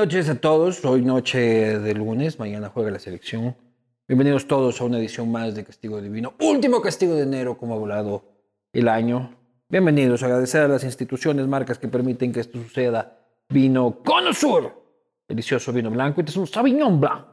noches a todos. Hoy noche de lunes, mañana juega la selección. Bienvenidos todos a una edición más de Castigo Divino. Último castigo de enero, como ha volado el año. Bienvenidos, agradecer a las instituciones, marcas que permiten que esto suceda. Vino Cono Sur, delicioso vino blanco. Este es un Sauvignon Blanc.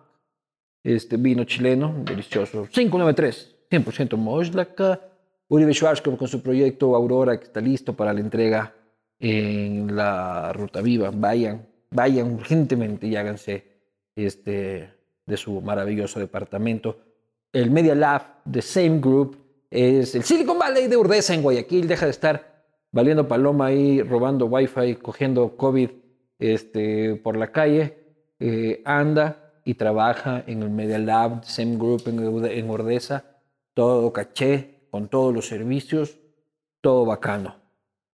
Este vino chileno, delicioso. 593, 100% Moslaka. Uribe Schwarzkopf con su proyecto Aurora, que está listo para la entrega en la Ruta Viva. Vayan, vayan urgentemente y háganse este, de su maravilloso departamento. El Media Lab de Same Group es el Silicon Valley de Urdesa en Guayaquil. Deja de estar valiendo paloma ahí, robando wifi, cogiendo COVID este, por la calle. Eh, anda y trabaja en el Media Lab de Same Group en, en Urdesa. Todo caché, con todos los servicios, todo bacano.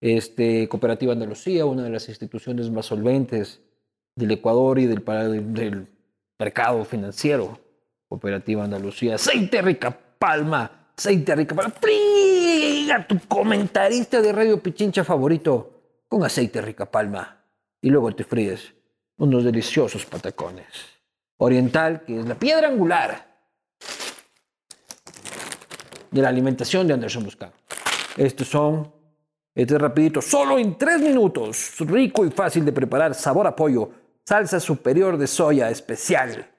Este, Cooperativa Andalucía, una de las instituciones más solventes del Ecuador y del, del mercado financiero. Cooperativa Andalucía, aceite rica palma, aceite rica palma. Friga tu comentarista de Radio Pichincha favorito con aceite rica palma. Y luego te fríes unos deliciosos patacones. Oriental, que es la piedra angular de la alimentación de Anderson Buscán. Estos son, este es rapidito, solo en tres minutos, rico y fácil de preparar, sabor a pollo, salsa superior de soya especial.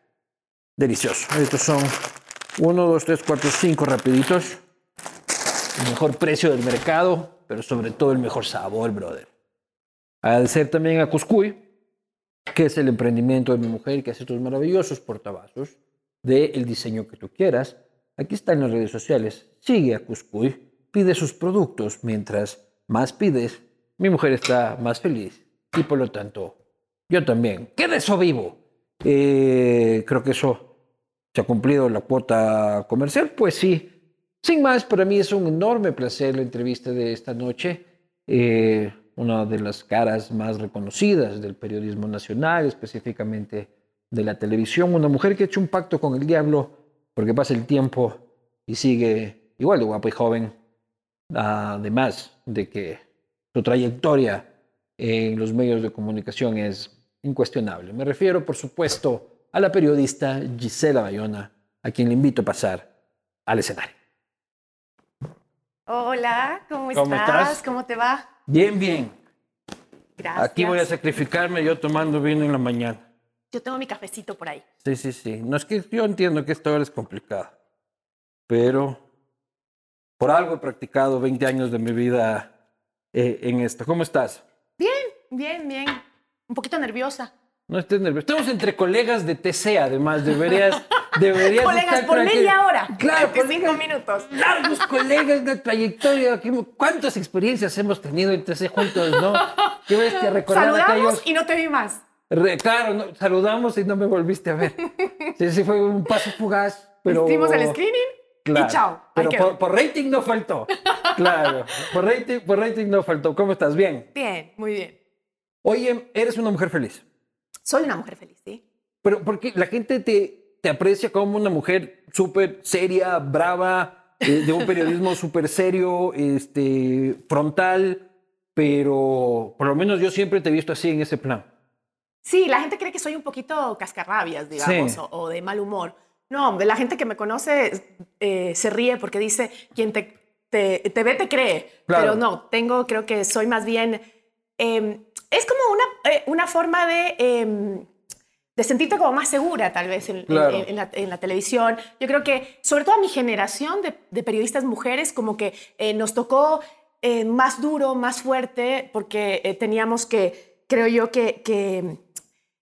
Delicioso. Estos son uno, dos, tres, cuatro, cinco rapiditos. El mejor precio del mercado, pero sobre todo el mejor sabor, brother. Agradecer también a Cuscuy, que es el emprendimiento de mi mujer que hace estos maravillosos portavasos del diseño que tú quieras. Aquí está en las redes sociales. Sigue a Cuscuy, pide sus productos. Mientras más pides, mi mujer está más feliz y por lo tanto yo también. ¿Qué de eso vivo? Eh, creo que eso se ha cumplido la cuota comercial. Pues sí. Sin más, para mí es un enorme placer la entrevista de esta noche. Eh, una de las caras más reconocidas del periodismo nacional, específicamente de la televisión. Una mujer que ha hecho un pacto con el diablo porque pasa el tiempo y sigue igual de guapa y joven. Además de que su trayectoria en los medios de comunicación es incuestionable. Me refiero, por supuesto, a la periodista Gisela Bayona, a quien le invito a pasar al escenario. Hola, ¿cómo, ¿Cómo estás? estás? ¿Cómo te va? Bien, bien. Gracias. Aquí voy a sacrificarme yo tomando vino en la mañana. Yo tengo mi cafecito por ahí. Sí, sí, sí. No es que yo entiendo que esta hora es complicada, pero por algo he practicado 20 años de mi vida eh, en esto. ¿Cómo estás? Bien, bien, bien. Un poquito nerviosa. No estés nervioso. Estamos entre colegas de TC, además. Deberías, deberías Colegas, estar por media hora. Claro, 25 colegas- minutos. Largos colegas de trayectoria. ¿Qué- ¿Cuántas experiencias hemos tenido en TC juntos, no? Qué bestia recordar Saludamos aquellos... y no te vi más. Re- claro, no, saludamos y no me volviste a ver. Sí, sí, fue un paso fugaz, pero... Hicimos el screening Claro, y chao. Pero por, por rating no faltó. Claro, por rating, por rating no faltó. ¿Cómo estás? Bien. Bien, muy bien. Oye, eres una mujer feliz. Soy una mujer feliz, ¿sí? Pero porque la gente te, te aprecia como una mujer súper seria, brava, eh, de un periodismo súper serio, este, frontal, pero por lo menos yo siempre te he visto así en ese plan. Sí, la gente cree que soy un poquito cascarrabias, digamos, Sí. o, o de mal humor. No, la gente que me conoce eh, se ríe porque dice, quien te, te, te ve te cree. Claro. Pero no, tengo, creo que soy más bien... eh, es como una, eh, una forma de, eh, de sentirte como más segura, tal vez, en, en- Claro. en la, en la televisión. Yo creo que, sobre todo a mi generación de, de periodistas mujeres, como que eh, nos tocó eh, más duro, más fuerte, porque teníamos que, creo yo, que, que,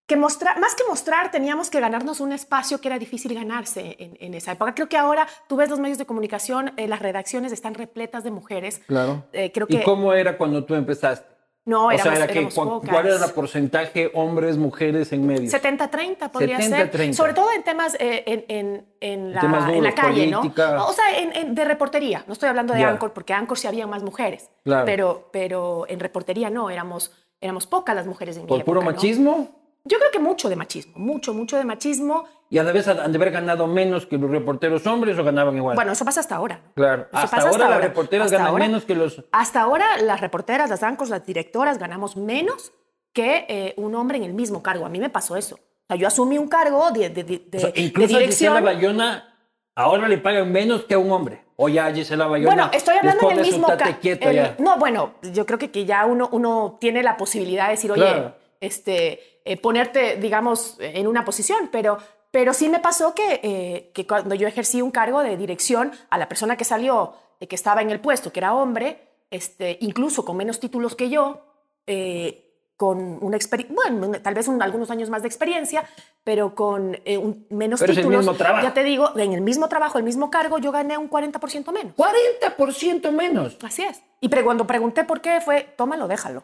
que mostrar, más que mostrar, teníamos que ganarnos un espacio que era difícil ganarse en, esa época. Creo que ahora tú ves los medios de comunicación, las redacciones están repletas de mujeres. Claro. Creo ¿Y que cómo era cuando tú empezaste? No o éramos, sea, era que, pocas. ¿cuál era el porcentaje hombres, mujeres en medios? 70-30 podría 70-30. ser. Sobre todo en temas eh, en, en- en la, Temas en la duros, calle, política. ¿no? O sea, en- en- de reportería. No estoy hablando de Ya. Anchor, porque Anchor sí había más mujeres. Claro. Pero, pero en reportería no, éramos, éramos pocas las mujeres en mi ¿Por puro época, ¿no? machismo? Yo creo que mucho de machismo, mucho, mucho de machismo y a la vez han de haber ganado menos que los reporteros hombres o ganaban igual. Bueno, eso pasa hasta ahora. claro. Eso Hasta ahora las ahora. reporteras Hasta ganan ahora. menos que los. Hasta ahora las reporteras, las bancos, las directoras ganamos menos que eh, un hombre en el mismo cargo. A mí me pasó eso. O sea, yo asumí un cargo de, de- de- O sea, de incluso a Gisela dirección. Bayona ahora le pagan menos que a un hombre. O ya Gisela Bayona. Bueno, estoy hablando les en el pones un mismo tate ca- quieto el- ya. No, bueno, yo creo que, que ya uno, uno tiene la posibilidad de decir, oye, Claro. este, eh, ponerte, digamos, en una posición, pero, pero sí me pasó que, eh, que cuando yo ejercí un cargo de dirección, a la persona que salió, eh, que estaba en el puesto, que era hombre, este, incluso con menos títulos que yo, eh, con una experiencia, bueno, tal vez un- algunos años más de experiencia, pero con eh, un- menos Pero es el títulos. mismo trabajo. Ya te digo, en el mismo trabajo, el mismo cargo, yo gané un 40% menos. 40% menos. Así es. Y pre- cuando pregunté por qué fue, tómalo, déjalo.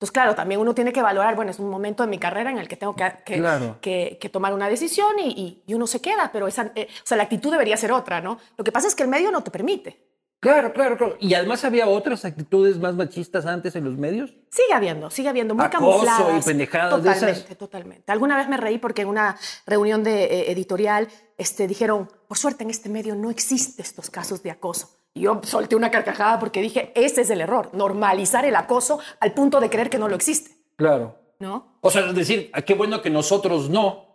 Entonces, claro, también uno tiene que valorar, bueno, es un momento de mi carrera en el que tengo que, que, Claro. que- que tomar una decisión y, y- y uno se queda, pero esa, eh, o sea, la actitud debería ser otra, ¿no? Lo que pasa es que el medio no te permite. Claro, claro, claro. Y además había otras actitudes más machistas antes en los medios. Sigue habiendo, sigue habiendo, muy Acoso camufladas. y pendejadas de Totalmente, esas. totalmente. Alguna vez me reí porque en una reunión de eh, editorial este, dijeron, por suerte en este medio no existen estos casos de acoso. Y yo solté una carcajada porque dije, ese es el error, normalizar el acoso al punto de creer que no lo existe, Claro. ¿no? O sea, es decir, ah, qué bueno que nosotros no.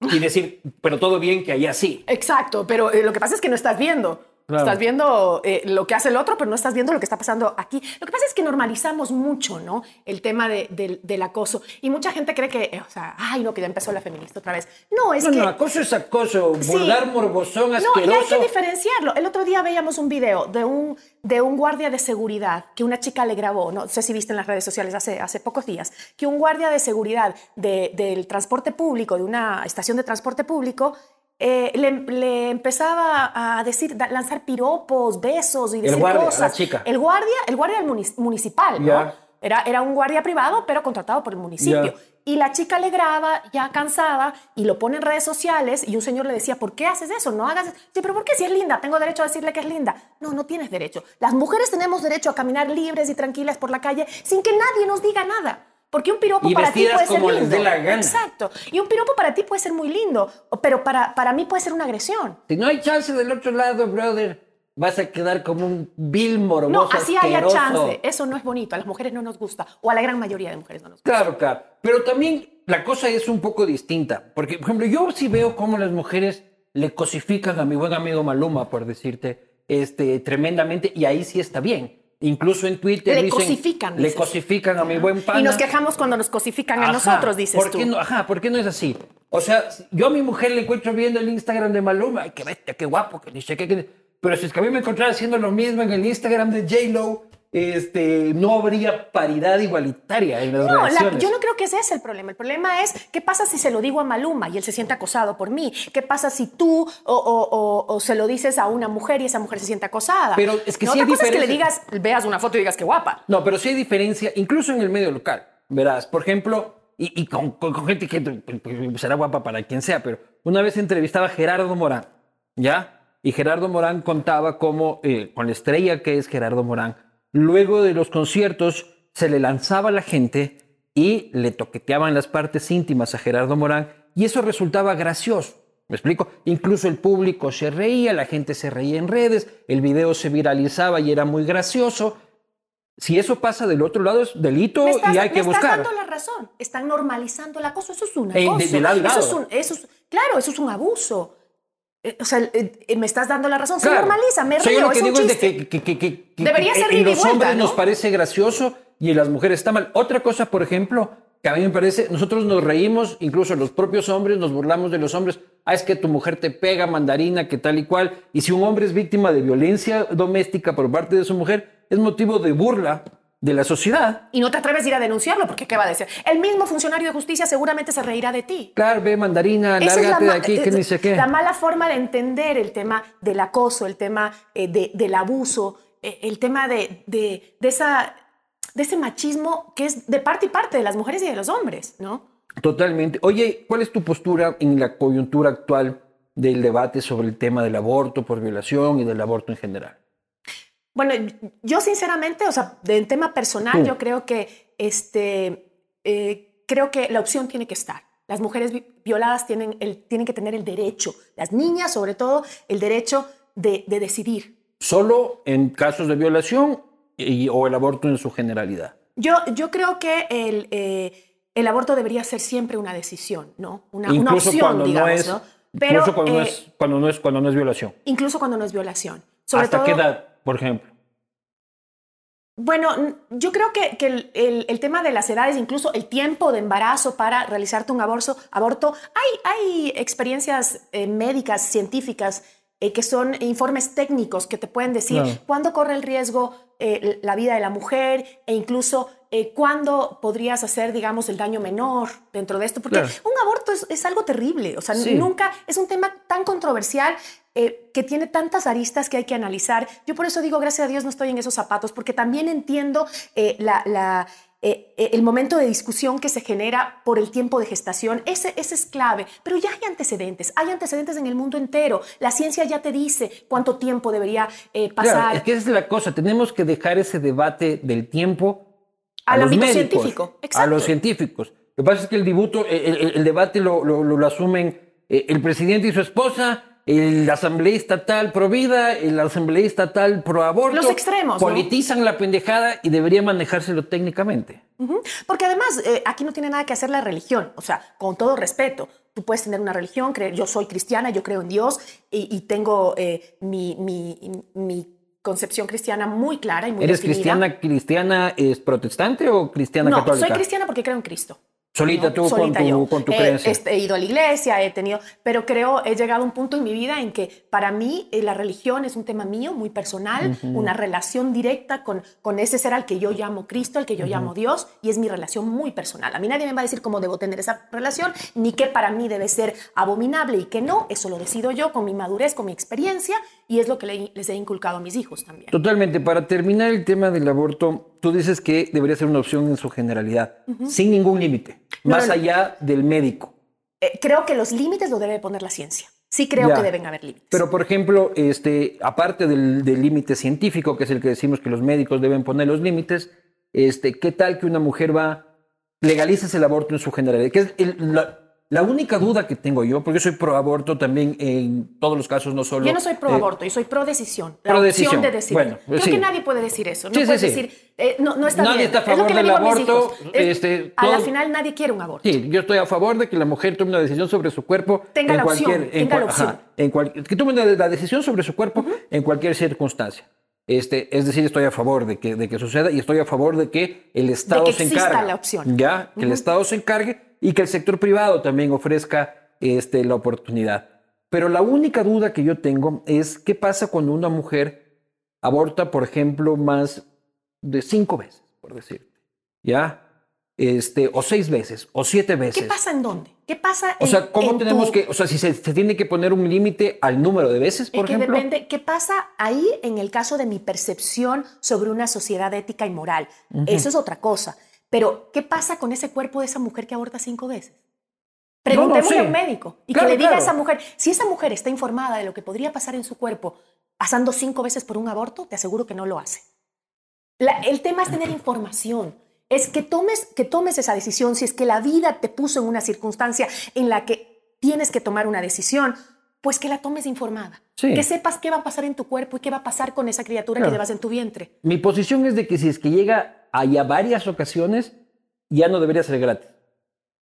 Y decir, pero todo bien que allá sí. Exacto, pero eh, lo que pasa es que no estás viendo. Claro. Estás viendo eh, lo que hace el otro, pero no estás viendo lo que está pasando aquí. Lo que pasa es que normalizamos mucho, ¿no? El tema de- del- del acoso. Y mucha gente cree que, eh, o sea, ay, no, que ya empezó la feminista otra vez. No, es No, que... no, acoso es acoso. Sí. Vulgar, morbosón, No, y hay asqueroso. que diferenciarlo. El otro día veíamos un video de un, de un guardia de seguridad que una chica le grabó, no sé si viste en las redes sociales hace, hace pocos días, que un guardia de seguridad de- del transporte público, de una estación de transporte público, eh, le, le empezaba a decir, da- lanzar piropos, besos y decir guardia, la cosas. chica. El guardia, el guardia del munic- municipal, ¿no? Ya. Era, era un guardia privado, pero contratado por el municipio. Ya. Y la chica le graba, ya cansada, y lo pone en redes sociales, y un señor le decía, ¿por qué haces eso? No hagas... Sí, pero ¿por qué si es linda? Tengo derecho a decirle que es linda. No, no tienes derecho. Las mujeres tenemos derecho a caminar libres y tranquilas por la calle sin que nadie nos diga nada. Porque un piropo Y para ti puede ser como les lindo. dé la gana. Exacto. Y un piropo para ti puede ser muy lindo, pero para, para mí puede ser una agresión. Si no hay chance del otro lado, brother, vas a quedar como un vil morboso No, así haya chance. Eso no es bonito. A las mujeres no nos gusta. O a la gran mayoría de mujeres no nos gusta. Claro, claro. Pero también la cosa es un poco distinta. Porque, por ejemplo, yo sí veo cómo las mujeres le cosifican a mi buen amigo Maluma, por decirte, este, tremendamente, y ahí sí está bien. Incluso en Twitter Le dicen, cosifican, Le cosifican a mi buen pana. Y nos quejamos cuando nos cosifican a nosotros, dices ¿por tú. qué no? Ajá, ¿por qué no es así? O sea, yo a mi mujer le encuentro viendo el Instagram de Maluma, ay, qué bestia, qué guapo, que ni sé qué, Pero si es que a mí me encontrara haciendo lo mismo en el Instagram de J-Lo, este, no habría paridad igualitaria en las No, la- relaciones. yo no creo que ese es el problema. El problema es qué pasa si se lo digo a Maluma y él se siente acosado por mí. ¿Qué pasa si tú o, o- o- o se lo dices a una mujer y esa mujer se siente acosada? Pero es que No, sí Otra hay cosa es que le digas, veas una foto y digas qué guapa. No, pero sí hay diferencia, incluso en el medio local. Verás, por ejemplo, y, y con, con- con gente que pues, pues, será guapa para quien sea, pero una vez entrevistaba a Gerardo Morán, ¿ya? Y Gerardo Morán contaba cómo, eh, con la estrella que es Gerardo Morán, luego de los conciertos se le lanzaba a la gente y le toqueteaban las partes íntimas a Gerardo Morán y eso resultaba gracioso. ¿Me explico? Incluso el público se reía, la gente se reía en redes, el video se viralizaba y era muy gracioso. Si eso pasa del otro lado es delito estás, y hay que me estás buscar. dando la razón. Están normalizando el acoso. Eso es un Eh, acoso. de- de lado Eso es un- eso es- claro, eso es un abuso. Eh, o sea, eh, eh, me estás dando la razón. Se Claro. normaliza, me O sea, yo río, lo que es un digo es de chiste. que, que- que- que- Debería ser en los vuelta, hombres ¿no? nos parece gracioso y en las mujeres está mal. Otra cosa, por ejemplo, que a mí me parece, nosotros nos reímos, incluso los propios hombres nos burlamos de los hombres. Ah, es que tu mujer te pega mandarina, que tal y cual. Y si un hombre es víctima de violencia doméstica por parte de su mujer, es motivo de burla de la sociedad. Y no te atreves a ir a denunciarlo porque ¿qué va a decir? El mismo funcionario de justicia seguramente se reirá de ti. Claro, ve mandarina, Esa lárgate de aquí, que ni sé qué. La mala forma de entender el tema del acoso, el tema eh, de- del abuso, eh, el tema de, de- de esa, de ese machismo que es de parte y parte de las mujeres y de los hombres, ¿no? Totalmente. Oye, ¿cuál es tu postura en la coyuntura actual del debate sobre el tema del aborto por violación y del aborto en general? Bueno, yo sinceramente, o sea, del tema personal, yo creo que este, eh, creo que la opción tiene que estar. Las mujeres violadas tienen, el, tienen que tener el derecho, las niñas sobre todo, el derecho de, decidir. ¿Solo en casos de violación o el aborto en su generalidad? Yo, yo creo que el, eh, el aborto debería ser siempre una decisión, ¿no? Una, incluso opción, cuando digamos, no es, ¿no? Pero, incluso cuando, no eh, es, cuando, no es, cuando no es violación. Incluso cuando no es violación. ¿Hasta qué edad, por ejemplo? Bueno, yo creo que, el, el, tema de las edades, incluso el tiempo de embarazo para realizarte un aborto, aborto hay, hay experiencias eh, médicas, científicas, eh, que son informes técnicos que te pueden decir cuándo corre el riesgo eh, la vida de la mujer e incluso cuándo podrías hacer, digamos, el daño menor dentro de esto, porque un aborto es, es, algo terrible, o sea, nunca es un tema tan controversial eh, que tiene tantas aristas que hay que analizar. Yo por eso digo, gracias a Dios no estoy en esos zapatos, porque también entiendo eh, la, eh, el momento de discusión que se genera por el tiempo de gestación. Ese, ese es clave, pero ya hay antecedentes, hay antecedentes en el mundo entero. La ciencia ya te dice cuánto tiempo debería pasar. es que esa es la cosa, tenemos que dejar ese debate del tiempo a los médicos, científico. a los científicos. Lo que pasa es que el, dibuto, el, debate lo, lo asumen el presidente y su esposa el asambleísta tal pro vida, el asambleísta tal pro aborto. Los extremos. Politizan la pendejada y debería manejárselo técnicamente. Porque además, eh, aquí no tiene nada que hacer la religión. O sea, con todo respeto, tú puedes tener una religión, creer, yo soy cristiana, yo creo en Dios y, tengo eh, mi, mi, concepción cristiana muy clara y muy ¿Eres cristiana, cristiana es protestante o cristiana católica? No, soy cristiana porque creo en Cristo. Solita tú con, tu, con tu creencia. He, ido a la iglesia, he tenido, pero creo, he llegado a un punto en mi vida en que para mí eh, la religión es un tema mío, muy personal, una relación directa con, con ese ser al que yo llamo Cristo, al que yo llamo Dios, y es mi relación muy personal. A mí nadie me va a decir cómo debo tener esa relación, ni qué para mí debe ser abominable y qué no, eso lo decido yo con mi madurez, con mi experiencia, y es lo que les he inculcado a mis hijos también. Totalmente. Para terminar el tema del aborto, tú dices que debería ser una opción en su generalidad, sin ningún límite, más allá del médico. Eh, creo que los límites lo debe poner la ciencia. Sí creo que deben haber límites. Pero, por ejemplo, este, aparte del, límite científico, que es el que decimos que los médicos deben poner los límites, este, ¿qué tal que una mujer va, legaliza el aborto en su generalidad? Que es la, la única duda que tengo yo, porque soy pro aborto también en todos los casos, no solo. Yo no soy pro aborto, yo soy pro decisión. La pro opción de decidir. Bueno, Creo que nadie puede decir eso. No sí, puedes decir, eh, no, no, está nadie está a favor del aborto. este, a la final nadie quiere un aborto. Sí, yo estoy a favor de que la mujer tome una decisión sobre su cuerpo. Tenga en la cualquier, opción. tenga la opción. en cual, que tome la decisión sobre su cuerpo en cualquier circunstancia. Este, es decir, estoy a favor de que, de que suceda y estoy a favor de que el Estado de que se encargue. la opción. Ya, que el Estado se encargue y que el sector privado también ofrezca este, la oportunidad. Pero la única duda que yo tengo es qué pasa cuando una mujer aborta, por ejemplo, más de cinco veces, por decirte, ¿ya? Este, o seis veces, o siete veces. ¿Qué pasa en dónde? ¿Qué pasa O sea, ¿cómo tenemos que, o sea, si se, tiene que poner un límite al número de veces, por que ejemplo? depende, ¿qué pasa ahí en el caso de mi percepción sobre una sociedad ética y moral? Eso es otra cosa. Pero, ¿qué pasa con ese cuerpo de esa mujer que aborta cinco veces? Preguntémosle a un médico y que le diga a esa mujer, si esa mujer está informada de lo que podría pasar en su cuerpo pasando cinco veces por un aborto, te aseguro que no lo hace. el tema es tener información, es que tomes, que tomes esa decisión si es que la vida te puso en una circunstancia en la que tienes que tomar una decisión, pues que la tomes informada. Que sepas qué va a pasar en tu cuerpo y qué va a pasar con esa criatura que llevas en tu vientre. Mi posición es de que si es que llega a varias ocasiones, ya no debería ser gratis.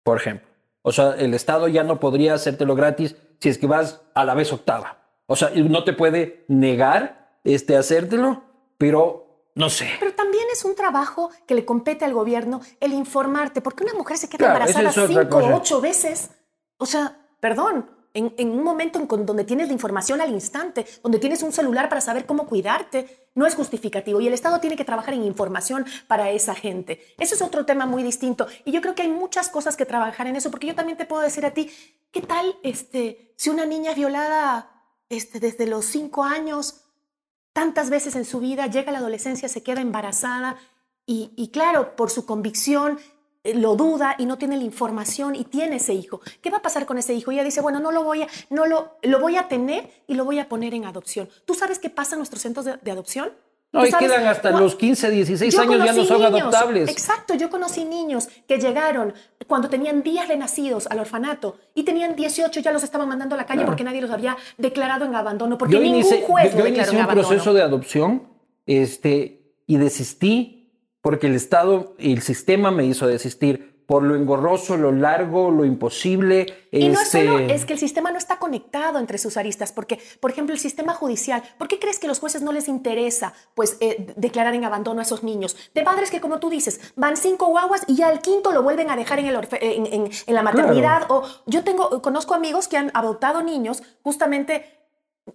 Por ejemplo. O sea, el Estado ya no podría hacértelo gratis si es que vas a la vez octava. O sea, no te puede negar este, hacértelo, pero no sé. Pero también es un trabajo que le compete al gobierno el informarte, porque una mujer se queda embarazada cinco o ocho veces. O sea, perdón, en, un momento en donde tienes la información al instante, donde tienes un celular para saber cómo cuidarte, no es justificativo. Y el Estado tiene que trabajar en información para esa gente. Eso es otro tema muy distinto. Y yo creo que hay muchas cosas que trabajar en eso, porque yo también te puedo decir a ti, ¿qué tal este, si una niña violada este, desde los cinco años, tantas veces en su vida, llega a la adolescencia, se queda embarazada? Y, claro, por su convicción lo duda y no tiene la información y tiene ese hijo. ¿Qué va a pasar con ese hijo? Y ella dice, bueno, no lo voy a, no lo, lo voy a tener y lo voy a poner en adopción. ¿Tú sabes qué pasa en nuestros centros de, adopción? No, y sabes, quedan hasta los 15, 16 Yo años ya no son niños, adoptables. Exacto, yo conocí niños que llegaron cuando tenían días de nacidos al orfanato y tenían 18 ya los estaban mandando a la calle Claro. porque nadie los había declarado en abandono, porque yo ningún inicié, juez yo- lo yo declaró inicié en un abandono. proceso de adopción este, y desistí porque el Estado y el sistema me hizo desistir por lo engorroso, lo largo, lo imposible. Y no es este, solo, es que el sistema no está conectado entre sus aristas, porque, por ejemplo, el sistema judicial, ¿por qué crees que a los jueces no les interesa pues, eh, declarar en abandono a esos niños? De padres que, como tú dices, van cinco guaguas y ya al quinto lo vuelven a dejar en, el en- en la maternidad. O yo tengo, conozco amigos que han adoptado niños justamente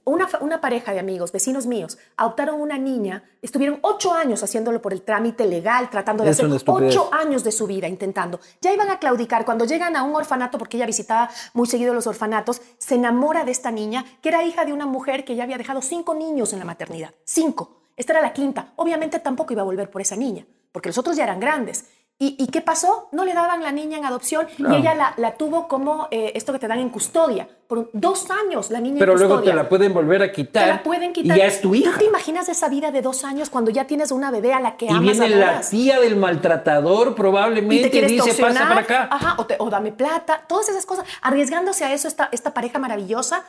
una, una pareja de amigos, vecinos míos, adoptaron una niña, estuvieron ocho años haciéndolo por el trámite legal, tratando de Es hacer ocho años de su vida intentando. Ya iban a claudicar. Cuando llegan a un orfanato, porque ella visitaba muy seguido los orfanatos, se enamora de esta niña, que era hija de una mujer que ya había dejado cinco niños en la maternidad. Cinco. Esta era la quinta. Obviamente tampoco iba a volver por esa niña, porque los otros ya eran grandes. ¿Y, y qué pasó? No le daban la niña en adopción y ella la, la tuvo como eh, esto que te dan en custodia. Por dos años la niña Pero en luego custodia. te la pueden volver a quitar. Te la pueden quitar. Y ya es tu hija. ¿Tú te imaginas esa vida de dos años cuando ya tienes una bebé a la que Y amas viene la tía del maltratador, y probablemente, te y dice, pasa para acá. ajá, o, te- o dame plata, todas esas cosas, arriesgándose a eso esta, esta pareja maravillosa.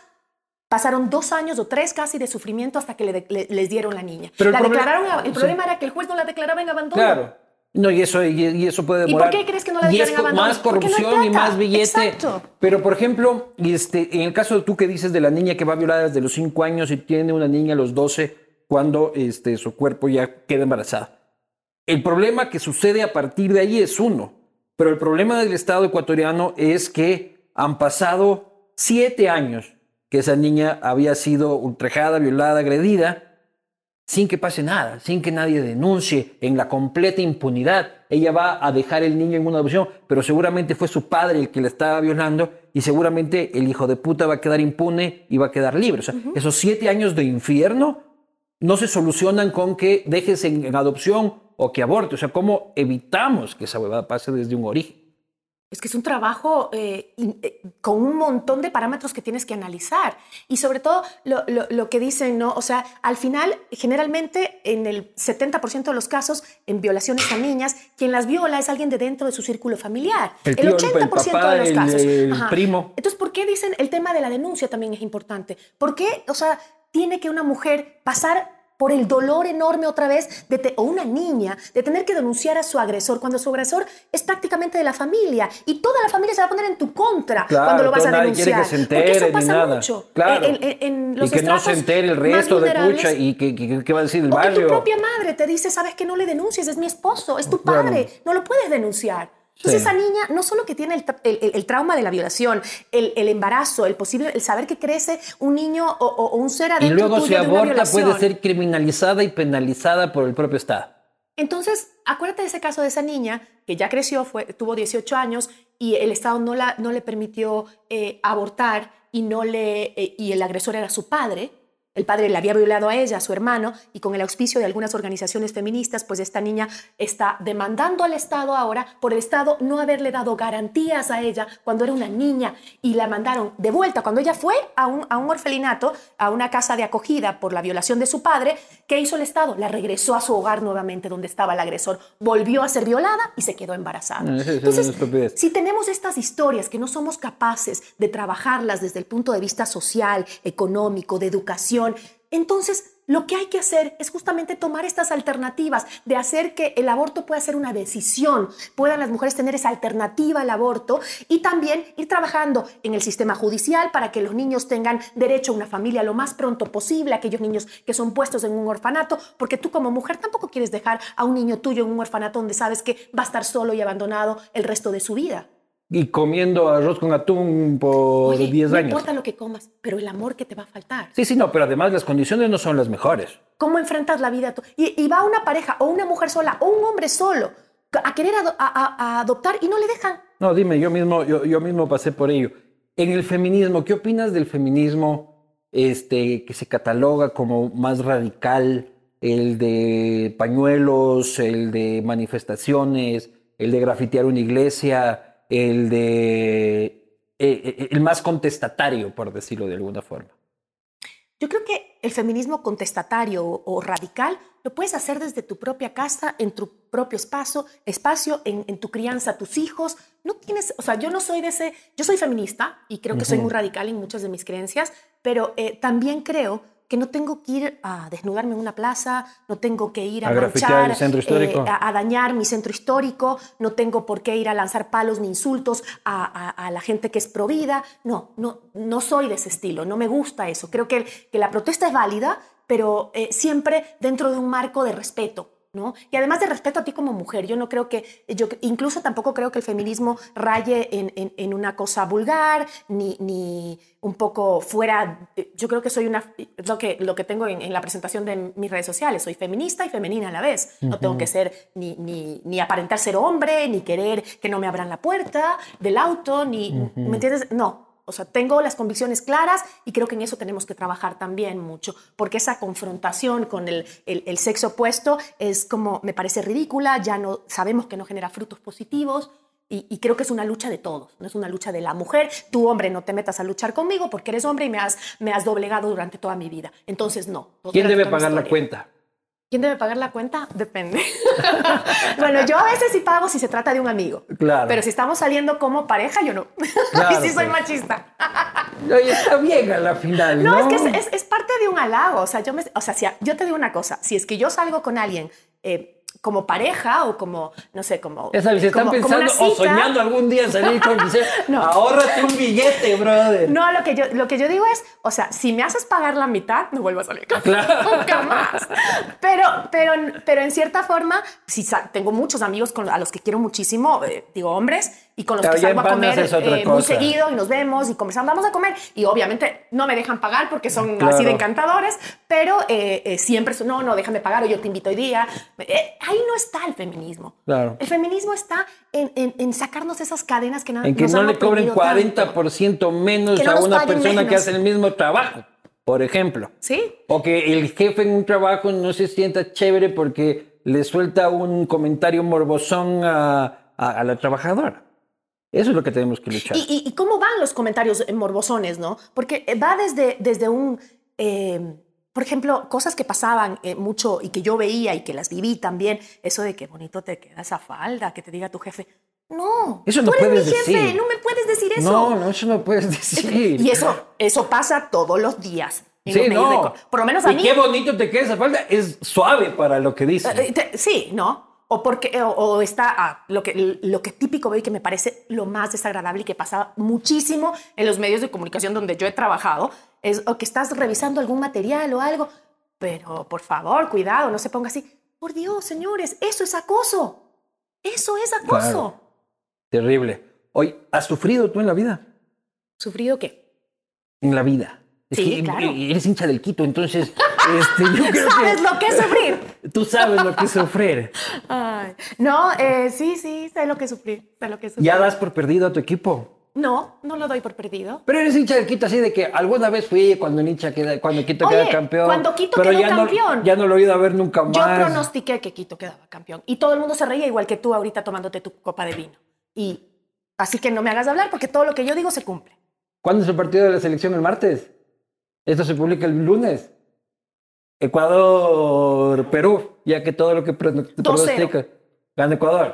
Pasaron dos años o tres casi de sufrimiento hasta que le de- le- les dieron la niña. Pero el la problema- declararon, el sí. problema era que el juez no la declaraba en abandono. Claro. No, y eso, y, y eso puede ¿Y demorar. por qué crees que no la Y es más no corrupción y más billete. Exacto. Pero, por ejemplo, este, en el caso de tú que dices de la niña que va violada desde los 5 años y tiene una niña a los 12 cuando este, su cuerpo ya queda embarazada. El problema que sucede a partir de ahí es uno. Pero el problema del Estado ecuatoriano es que han pasado siete años que esa niña había sido ultrajada, violada, agredida, sin que pase nada, sin que nadie denuncie, en la completa impunidad. Ella va a dejar el niño en una adopción, pero seguramente fue su padre el que la estaba violando y seguramente el hijo de puta va a quedar impune y va a quedar libre. O sea, esos siete años de infierno no se solucionan con que dejes en, en adopción o que aborte. O sea, ¿cómo evitamos que esa huevada pase desde un origen? Es que es un trabajo eh, eh, con un montón de parámetros que tienes que analizar. Y sobre todo lo, lo- lo que dicen, ¿no? O sea, al final, generalmente en el 70% de los casos, en violaciones a niñas, quien las viola es alguien de dentro de su círculo familiar. El tío, el 80% papá, de los el- casos. el primo. Entonces, ¿por qué dicen el tema de la denuncia también es importante? ¿Por qué, o sea, tiene que una mujer pasar por el dolor enorme otra vez, de te- o una niña, de tener que denunciar a su agresor, cuando su agresor es prácticamente de la familia y toda la familia se va a poner en tu contra Claro, cuando lo vas a denunciar. que se Porque entere eso ni pasa nada. mucho. Claro. En- en- en los y que no se entere el resto de pucha y que, que- que va a decir el o que barrio. tu propia madre te dice, sabes que no le denuncies, es mi esposo, es tu padre, no lo puedes denunciar. Entonces Sí. esa niña no solo que tiene el, el- trauma de la violación, el, el embarazo, el posible, el saber que crece un niño o, un ser Y adentro luego tuyo si de aborta puede ser criminalizada y penalizada por el propio Estado. Entonces, acuérdate de ese caso de esa niña que ya creció, fue, tuvo 18 años y el Estado no, la, no le permitió eh, abortar y, no le, eh, y el agresor era su padre. El padre le había violado a ella, a su hermano, y con el auspicio de algunas organizaciones feministas, pues esta niña está demandando al Estado ahora por el Estado no haberle dado garantías a ella cuando era una niña y la mandaron de vuelta. Cuando ella fue a un, a un orfelinato, a una casa de acogida por la violación de su padre, ¿qué hizo el Estado? La regresó a su hogar nuevamente donde estaba el agresor, volvió a ser violada y se quedó embarazada. No, Entonces, si tenemos estas historias que no somos capaces de trabajarlas desde el punto de vista social, económico, de educación, entonces lo que hay que hacer es justamente tomar estas alternativas, de hacer que el aborto pueda ser una decisión, puedan las mujeres tener esa alternativa al aborto y también ir trabajando en el sistema judicial para que los niños tengan derecho a una familia lo más pronto posible, aquellos niños que son puestos en un orfanato, porque tú como mujer tampoco quieres dejar a un niño tuyo en un orfanato donde sabes que va a estar solo y abandonado el resto de su vida. Y comiendo arroz con atún por Oye, 10 no años. importa lo que comas, pero el amor que te va a faltar. Sí, sí, no, pero además las condiciones no son las mejores. ¿Cómo enfrentas la vida tú? Y, y va una pareja o una mujer sola o un hombre solo a querer ado- a- a adoptar y no le dejan. No, dime, yo mismo, yo, yo mismo pasé por ello. En el feminismo, ¿qué opinas del feminismo este, que se cataloga como más radical? El de pañuelos, el de manifestaciones, el de grafitear una iglesia, el de... eh, eh, el más contestatario, por decirlo de alguna forma. Yo creo que el feminismo contestatario o, radical lo puedes hacer desde tu propia casa, en tu propio espacio, espacio en, tu crianza, tus hijos. No tienes, o sea, yo no soy de ese, yo soy feminista y creo que soy muy radical en muchas de mis creencias, pero eh, también creo que no tengo que ir a desnudarme en una plaza, no tengo que ir a, a. Eh, a, dañar mi centro histórico, no tengo por qué ir a lanzar palos ni insultos a, la gente que es provida. No, no, no soy de ese estilo, no me gusta eso. Creo que, que la protesta es válida, pero eh, siempre dentro de un marco de respeto. Y además de respeto a ti como mujer, yo no creo que, yo incluso tampoco creo que el feminismo raye en, una cosa vulgar, ni, ni, un poco fuera, yo creo que soy una, lo que, lo que tengo en, la presentación de mis redes sociales, soy feminista y femenina a la vez, no tengo que ser ni, ni, ni, aparentar ser hombre, ni querer que no me abran la puerta del auto, ni, ¿me entiendes? No, o sea, tengo las convicciones claras y creo que en eso tenemos que trabajar también mucho, porque esa confrontación con el, el, sexo opuesto es como, me parece ridícula, ya no sabemos que no genera frutos positivos. Y, creo que es una lucha de todos, no es una lucha de la mujer. Tú, hombre, no te metas a luchar conmigo porque eres hombre y me has, me has doblegado durante toda mi vida. Entonces, no. ¿Quién debe pagar la cuenta? ¿Quién debe pagar la cuenta? Depende. bueno, yo a veces sí pago si se trata de un amigo. Claro. Pero si estamos saliendo como pareja, yo no. Claro, y sí soy machista. Oye, está bien a la final. No, no es que es, es, parte de un halago. O sea, yo, me, o sea si, yo te digo una cosa. Si es que yo salgo con alguien eh, como pareja o como, no sé, como. Ya sabes, si están pensando o soñando algún día salir con no. ahórrate un billete, brother. No, lo que, yo, lo que yo digo es, o sea, si me haces pagar la mitad, no vuelvo a salir claro. nunca más. Pero, pero, pero en cierta forma, si tengo muchos amigos con, a los que quiero muchísimo, eh, digo hombres, y con los que salgo a comer eh, muy seguido y nos vemos y conversamos, vamos a comer y obviamente no me dejan pagar porque son así de encantadores, pero eh, eh, siempre no, no, déjame pagar o yo te invito hoy día. ahí no está el feminismo. Claro. El feminismo está en, en, sacarnos esas cadenas que nada En que no le cobren 40% menos a una persona que hace el mismo trabajo. Por ejemplo. Sí. O que el jefe en un trabajo no se sienta chévere porque le suelta un comentario morbosón a, a la trabajadora. Eso es lo que tenemos que luchar. ¿Y, cómo van los comentarios morbosones, no? Porque eh, va desde, desde un... Eh, por ejemplo, cosas que pasaban eh, mucho y que yo veía y que las viví también, eso de que bonito te queda esa falda, que te diga tu jefe. No, eso no puedes mi jefe, decir. no me puedes decir eso. No, no, eso no puedes decir. Y eso, eso pasa todos los días. Sí, no. por lo menos a y qué bonito te queda esa falda, es suave para lo que dice. sí, ¿no? O porque o, está ah, lo que lo que típico veo y que me parece lo más desagradable y que pasa muchísimo en los medios de comunicación donde yo he trabajado es o que estás revisando algún material o algo, pero por favor, cuidado, no se ponga así. Por Dios, señores, eso es acoso. Eso es acoso. Terrible. Hoy, ¿has sufrido tú en la vida? ¿Sufrido qué? En la vida. sí, claro. eres hincha del Quito, entonces este, ¿Sabes lo que es sufrir? Tú sabes lo que es sufrir. no, eh, sí, sí, sé lo que es sufrir, sé lo que ¿Ya das por perdido a tu equipo? No, no lo doy por perdido. Pero eres hincha del Quito así de que alguna vez fui cuando, hincha queda, cuando Quito queda campeón. Cuando Quito quedó campeón. ya no lo he ido a ver nunca más. Yo pronostiqué que Quito quedaba campeón. Y todo el mundo se reía igual que tú ahorita tomándote tu copa de vino. Y así que no me hagas hablar porque todo lo que yo digo se cumple. ¿Cuándo es el partido de la selección? ¿El martes? Esto se publica el lunes. Ecuador, Perú, ya que todo lo que pronostica gana Ecuador.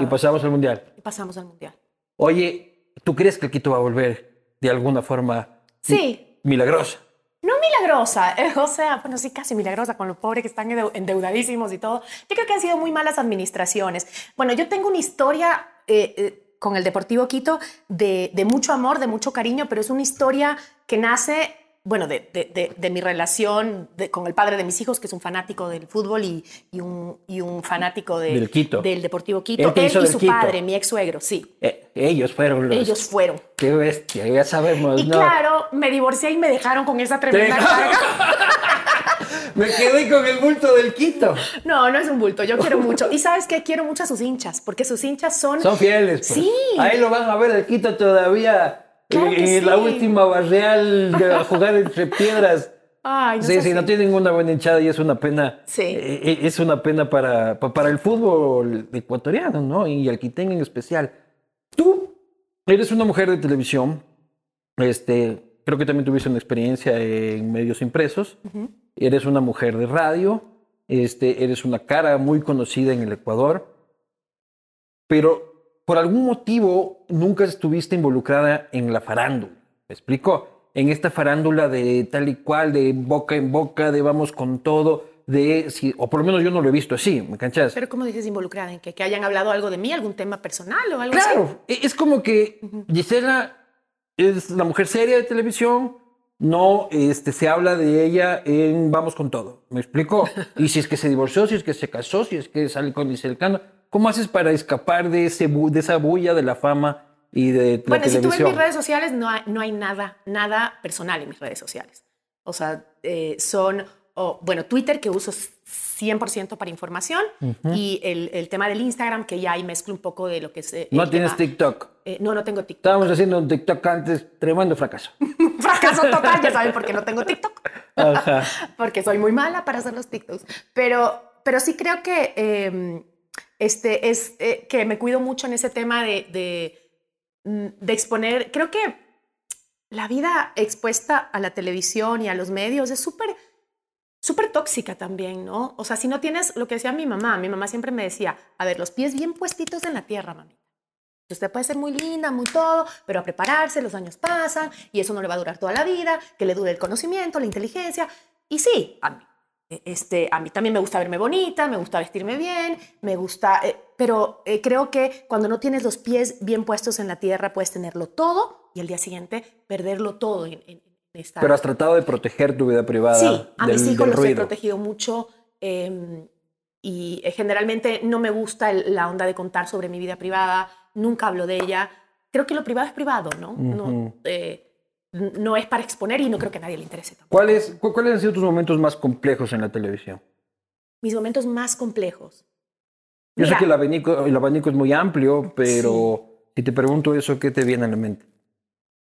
Y pasamos al Mundial. Y pasamos al Mundial. Oye, ¿tú crees que Quito va a volver de alguna forma sí. milagrosa? No milagrosa, eh, o sea, bueno, sí, casi milagrosa con los pobres que están endeudadísimos y todo. Yo creo que han sido muy malas administraciones. Bueno, yo tengo una historia eh, eh, con el Deportivo Quito de, de mucho amor, de mucho cariño, pero es una historia que nace bueno, de, de, de, mi relación con el padre de mis hijos, que es un fanático del fútbol y, y, un, y un, fanático del, Quito. del Deportivo Quito. Él, y su padre, mi ex suegro, sí. Eh, ellos fueron los... Ellos fueron. Qué bestia, ya sabemos. Y claro, me divorcié y me dejaron con esa tremenda carga. me quedé con el bulto del Quito. No, no es un bulto, yo quiero mucho. Y sabes qué, quiero mucho a sus hinchas, porque sus hinchas son... Son fieles. Pues. Sí. Ahí lo van a ver, el Quito todavía y la última barreal de jugar entre piedras. Ay, sí, sí, no tiene ninguna buena hinchada y es una pena. Sí. Eh, eh, es una pena para, para el fútbol ecuatoriano, ¿no? Y el quiteño en especial. Tú eres una mujer de televisión, este, creo que también tuviste una experiencia en medios impresos. Eres una mujer de radio, este, eres una cara muy conocida en el Ecuador, pero por algún motivo nunca estuviste involucrada en la farándula. ¿Me explico? En esta farándula de tal y cual, de boca en boca, de vamos con todo, de, si, o por lo menos yo no lo he visto así, ¿me canchas? Pero ¿cómo dices involucrada? ¿En que, que hayan hablado algo de mí, algún tema personal o algo Claro, así? e- es como que Gisela es la mujer seria de televisión, no este, se habla de ella en Vamos con todo. ¿Me explico? Y si es que se divorció, si es que se casó, si es que sale con Giselle Cano, ¿cómo haces para escapar de, ese, de esa bulla de la fama y de la Bueno, si tú ves televisión? mis redes sociales, no hay, no hay nada, nada personal en mis redes sociales. O sea, eh, son, o, bueno, Twitter que uso 100% para información y el, el tema del Instagram que ya ahí mezclo un poco de lo que es... eh, no tienes tema- TikTok. Eh, no, no tengo TikTok. Estábamos haciendo un TikTok antes, tremendo fracaso. Fracaso total, ya saben por qué no tengo TikTok. Ajá. porque soy muy mala para hacer los TikToks. Pero, pero sí creo que, eh, este, es, eh, que me cuido mucho en ese tema de, mm, de exponer. Creo que la vida expuesta a la televisión y a los medios es súper súper tóxica también, ¿no? O sea, si no tienes lo que decía mi mamá, mi mamá siempre me decía, a ver, los pies bien puestitos en la tierra, mami. Usted puede ser muy linda, muy todo, pero a prepararse, los años pasan y eso no le va a durar toda la vida, que le dure el conocimiento, la inteligencia. Y sí, a mí, este, a mí también me gusta verme bonita, me gusta vestirme bien, me gusta, eh, pero eh, creo que cuando no tienes los pies bien puestos en la tierra, puedes tenerlo todo y al día siguiente perderlo todo en, en- en esta... Pero has tratado de proteger tu vida privada. Sí, a mis hijos los he protegido mucho eh, y eh, generalmente no me gusta el- la onda de contar sobre mi vida privada, nunca hablo de ella. Creo que lo privado es privado, ¿no? no, eh, no es para exponer y no creo que a nadie le interese tampoco. ¿Cuáles, cu- ¿Cuáles han sido tus momentos más complejos en la televisión? Mis momentos más complejos. Yo Mira, sé que el abanico, el abanico es muy amplio, pero si te pregunto eso, ¿qué te viene a la mente?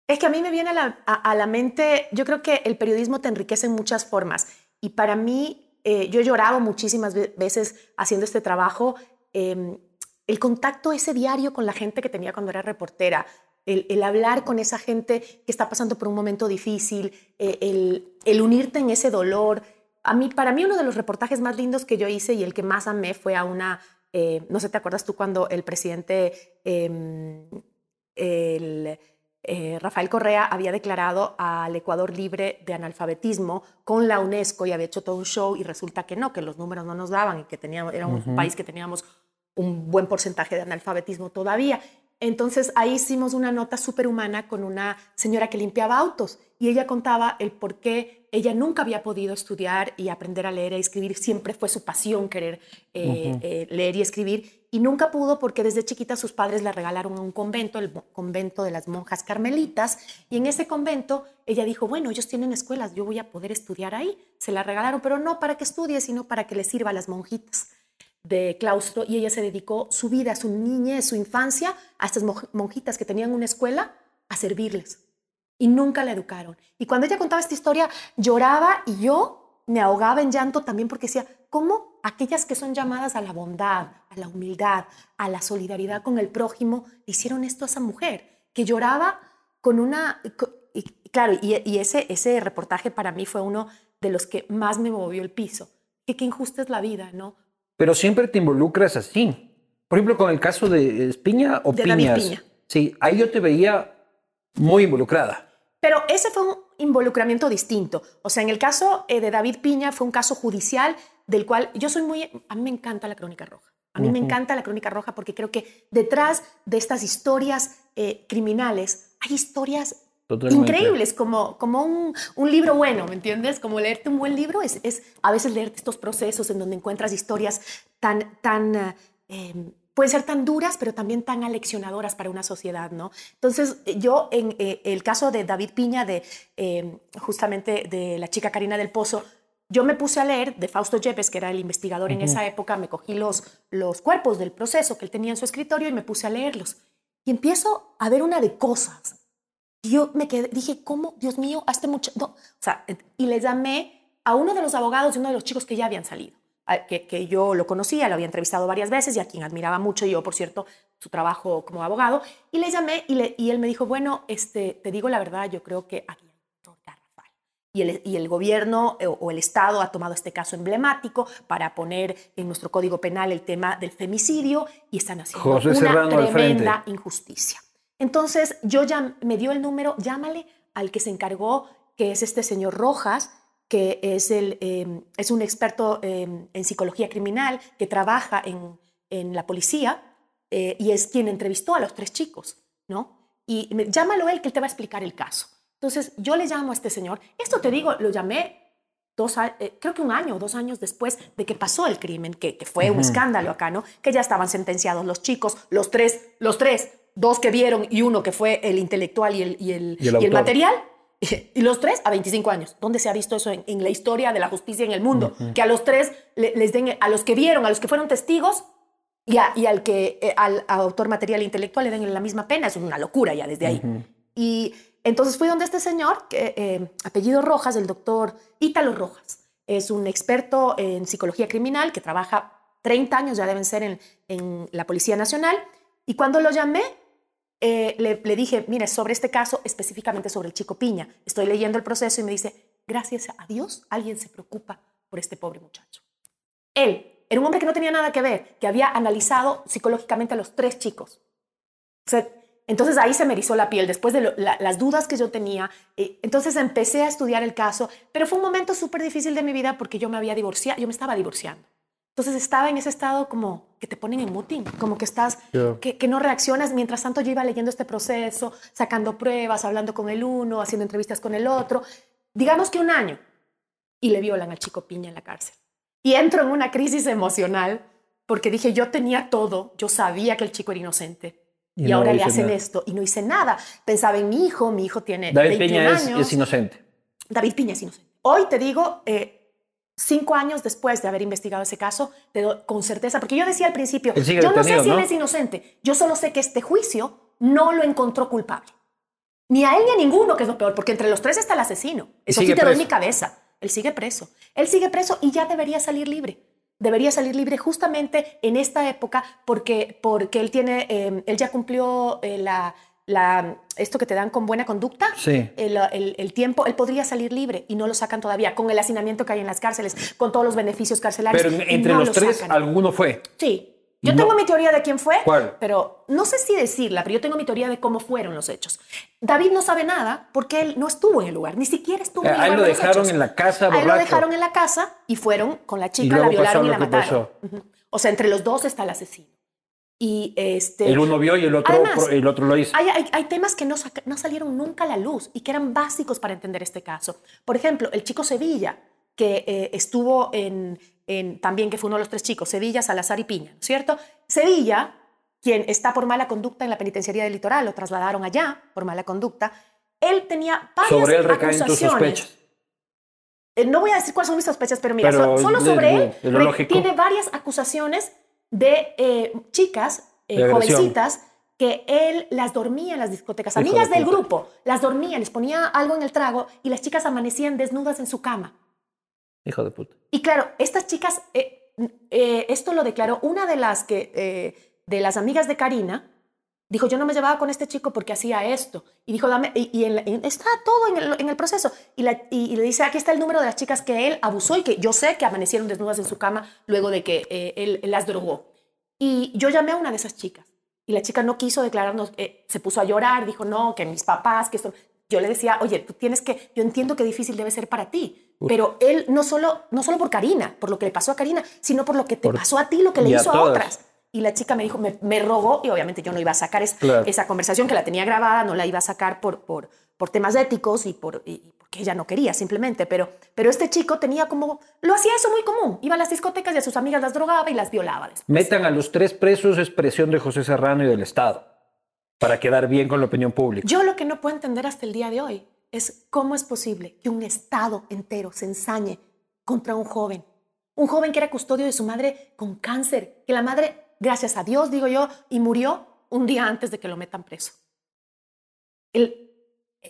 Es que a mí me viene a la, a- a la mente, yo creo que el periodismo te enriquece en muchas formas. Y para mí, eh, yo he llorado muchísimas ve- veces haciendo este trabajo. eh, el contacto ese diario con la gente que tenía cuando era reportera, el, el hablar con esa gente que está pasando por un momento difícil, eh, el, el unirte en ese dolor. A mí, para mí, uno de los reportajes más lindos que yo hice y el que más amé fue a una, eh, no sé, ¿te acuerdas tú cuando el presidente, eh, el, eh, Rafael Correa había declarado al Ecuador libre de analfabetismo con la UNESCO y había hecho todo un show y resulta que no, que los números no nos daban y que teníamos, era un país que teníamos un buen porcentaje de analfabetismo todavía. Entonces ahí hicimos una nota superhumana con una señora que limpiaba autos y ella contaba el por qué ella nunca había podido estudiar y aprender a leer y escribir. Siempre fue su pasión querer eh, eh, leer y escribir y nunca pudo porque desde chiquita sus padres la regalaron a un convento, el convento de las monjas carmelitas, y en ese convento ella dijo, bueno, ellos tienen escuelas, yo voy a poder estudiar ahí. Se la regalaron, pero no para que estudie, sino para que le sirva a las monjitas de claustro y ella se dedicó su vida, su niñez, su infancia a estas monjitas que tenían una escuela a servirles y nunca la educaron. Y cuando ella contaba esta historia lloraba y yo me ahogaba en llanto también porque decía, ¿cómo aquellas que son llamadas a la bondad, a la humildad, a la solidaridad con el prójimo, hicieron esto a esa mujer que lloraba con una... Y, claro, y ese, ese reportaje para mí fue uno de los que más me movió el piso. Que qué injusta es la vida, ¿no? Pero siempre te involucras así. Por ejemplo, con el caso de Espiña o De Piñas. Piña. Sí, ahí yo te veía muy involucrada. Pero ese fue un involucramiento distinto. O sea, en el caso eh, de David Piña fue un caso judicial del cual yo soy muy... A mí me encanta la crónica roja. A mí me encanta la crónica roja porque creo que detrás de estas historias eh, criminales hay historias Totalmente. increíbles, como, como un, un libro bueno, ¿me entiendes? Como leerte un buen libro es, es a veces leerte estos procesos en donde encuentras historias tan, tan, eh, eh, pueden ser tan duras, pero también tan aleccionadoras para una sociedad, ¿no? Entonces, yo en eh, el caso de David Piña, de eh, justamente de la chica Karina del Pozo, yo me puse a leer de Fausto Yepes, que era el investigador en esa época, me cogí los, los cuerpos del proceso que él tenía en su escritorio y me puse a leerlos. Y empiezo a ver una de cosas y yo me quedé, dije, ¿cómo? Dios mío, a este muchacho. No. O sea, y le llamé a uno de los abogados de uno de los chicos que ya habían salido, que, que yo lo conocía, lo había entrevistado varias veces y a quien admiraba mucho yo, por cierto, su trabajo como abogado. Y le llamé y, le- y él me dijo, bueno, este, te digo la verdad, yo creo que aquí hay y el, y el gobierno o, o el Estado ha tomado este caso emblemático para poner en nuestro Código Penal el tema del femicidio y están haciendo José una Serrano tremenda injusticia. Entonces, yo ya me dio el número, llámale al que se encargó, que es este señor Rojas, que es, el, eh, es un experto eh, en psicología criminal, que trabaja en, en la policía eh, y es quien entrevistó a los tres chicos, ¿no? Y me, llámalo él, que él te va a explicar el caso. Entonces, yo le llamo a este señor. Esto te digo, lo llamé dos, eh, creo que un año o dos años después de que pasó el crimen, que, que fue un escándalo acá, ¿no? Que ya estaban sentenciados los chicos, los tres, los tres, dos que vieron y uno que fue el intelectual y el, y el, Y el y el autor. material. Y los tres a 25 años. ¿Dónde se ha visto eso en, en la historia de la justicia en el mundo? Que a los tres le- les den, a los que vieron, a los que fueron testigos y, a- y al que eh, al autor material e intelectual le den la misma pena. Es una locura ya desde ahí. Y entonces fui donde este señor, que, eh, apellido Rojas, el doctor Ítalo Rojas. Es un experto en psicología criminal que trabaja 30 años, ya deben ser en, en la Policía Nacional. Y cuando lo llamé, eh, le, le dije, mire, sobre este caso, específicamente sobre el chico Piña, estoy leyendo el proceso y me dice, gracias a Dios, alguien se preocupa por este pobre muchacho. Él era un hombre que no tenía nada que ver, que había analizado psicológicamente a los tres chicos. Entonces ahí se me erizó la piel, después de las dudas que yo tenía. eh, entonces empecé a estudiar el caso, pero fue un momento súper difícil de mi vida porque yo me había divorciado, yo me estaba divorciando. Entonces estaba en ese estado como que te ponen en mutín, como que estás, Ya. que, que no reaccionas. Mientras tanto yo iba leyendo este proceso, sacando pruebas, hablando con el uno, haciendo entrevistas con el otro. Digamos que un año. Y le violan al chico Piña en la cárcel. Y entro en una crisis emocional porque dije, yo tenía todo, yo sabía que el chico era inocente. Y Y, no ahora le hacen nada. esto y no hice nada. Pensaba en mi hijo, mi hijo tiene David 21 Peña es, años. es inocente. David Piña es inocente. Hoy te digo, eh, cinco años después de haber investigado ese caso, te doy con certeza, porque yo decía al principio, yo no sé si ¿no? él es inocente, yo solo sé que este juicio no lo encontró culpable. Ni a él ni a ninguno, que es lo peor, porque entre los tres está el asesino. Eso sí te doy mi cabeza. Él sigue preso. Él sigue preso y ya debería salir libre. Debería salir libre justamente en esta época porque, porque él tiene, eh, él ya cumplió eh, la, la, esto que te dan con buena conducta Sí. el, el- el tiempo, él podría salir libre y no lo sacan todavía, con el hacinamiento que hay en las cárceles, con todos los beneficios carcelarios. Pero entre no los lo tres, sacan. alguno fue. Sí. Yo No. tengo mi teoría de quién fue, ¿Cuál? pero no sé si decirla, pero yo tengo mi teoría de cómo fueron los hechos. David no sabe nada porque él no estuvo en el lugar, ni siquiera estuvo en el Eh, Ahí lugar lo de los dejaron hechos. en la casa A él lo borracho. dejaron en la casa y fueron con la chica, la violaron y lo la mataron. O sea, entre los dos está el asesino. Y este. El uno vio y el otro, Además, pro- el otro lo hizo. Hay, hay- hay temas que no, no salieron nunca a la luz y que eran básicos para entender este caso. Por ejemplo, el chico Sevilla, que eh, estuvo en, en- también, que fue uno de los tres chicos, Sevilla, Salazar y Piña, ¿no es cierto? Sevilla, quien está por mala conducta en la penitenciaría del litoral, lo trasladaron allá por mala conducta, él tenía varias Sobre él recaen tus sospechas. Eh, No voy a decir cuáles son mis sospechas, pero mira, Pero solo sobre él tiene varias acusaciones de eh, chicas, eh, jovencitas, que él las dormía en las discotecas, Hijo de amigas del puta. grupo, las dormía, les ponía algo en el trago y las chicas amanecían desnudas en su cama. Hijo de puta. Y claro, estas chicas, eh, esto lo declaró una de las que, de las amigas de Karina, dijo, yo no me llevaba con este chico porque hacía esto. Y dijo, dame, y, y en la- en- está todo en el, en el proceso. Y, la- y- y le dice, aquí está el número de las chicas que él abusó y que yo sé que amanecieron desnudas en su cama luego de que eh, él, él las drogó. Y yo llamé a una de esas chicas. Y la chica no quiso declararnos, eh, se puso a llorar, dijo, no, que mis papás, que esto... Yo le decía, oye, tú tienes que, yo entiendo que difícil debe ser para ti, Uf. pero él no solo, no solo por Karina, por lo que le pasó a Karina, sino por lo que te Por- pasó a ti, lo que le y a hizo a, todas. otras. Y la chica me dijo, me, me rogó, y obviamente yo no iba a sacar es- Claro. esa conversación que la tenía grabada, no la iba a sacar por, por, por temas éticos y, por, y- y porque ella no quería simplemente, pero, pero este chico tenía como, lo hacía eso muy común, iba a las discotecas y a sus amigas las drogaba y las violaba después. Metan a los tres presos es presión de José Serrano y del Estado. Para quedar bien con la opinión pública. Yo lo que no puedo entender hasta el día de hoy es cómo es posible que un Estado entero se ensañe contra un joven. Un joven que era custodio de su madre con cáncer, que la madre, gracias a Dios, digo yo, y murió un día antes de que lo metan preso. El-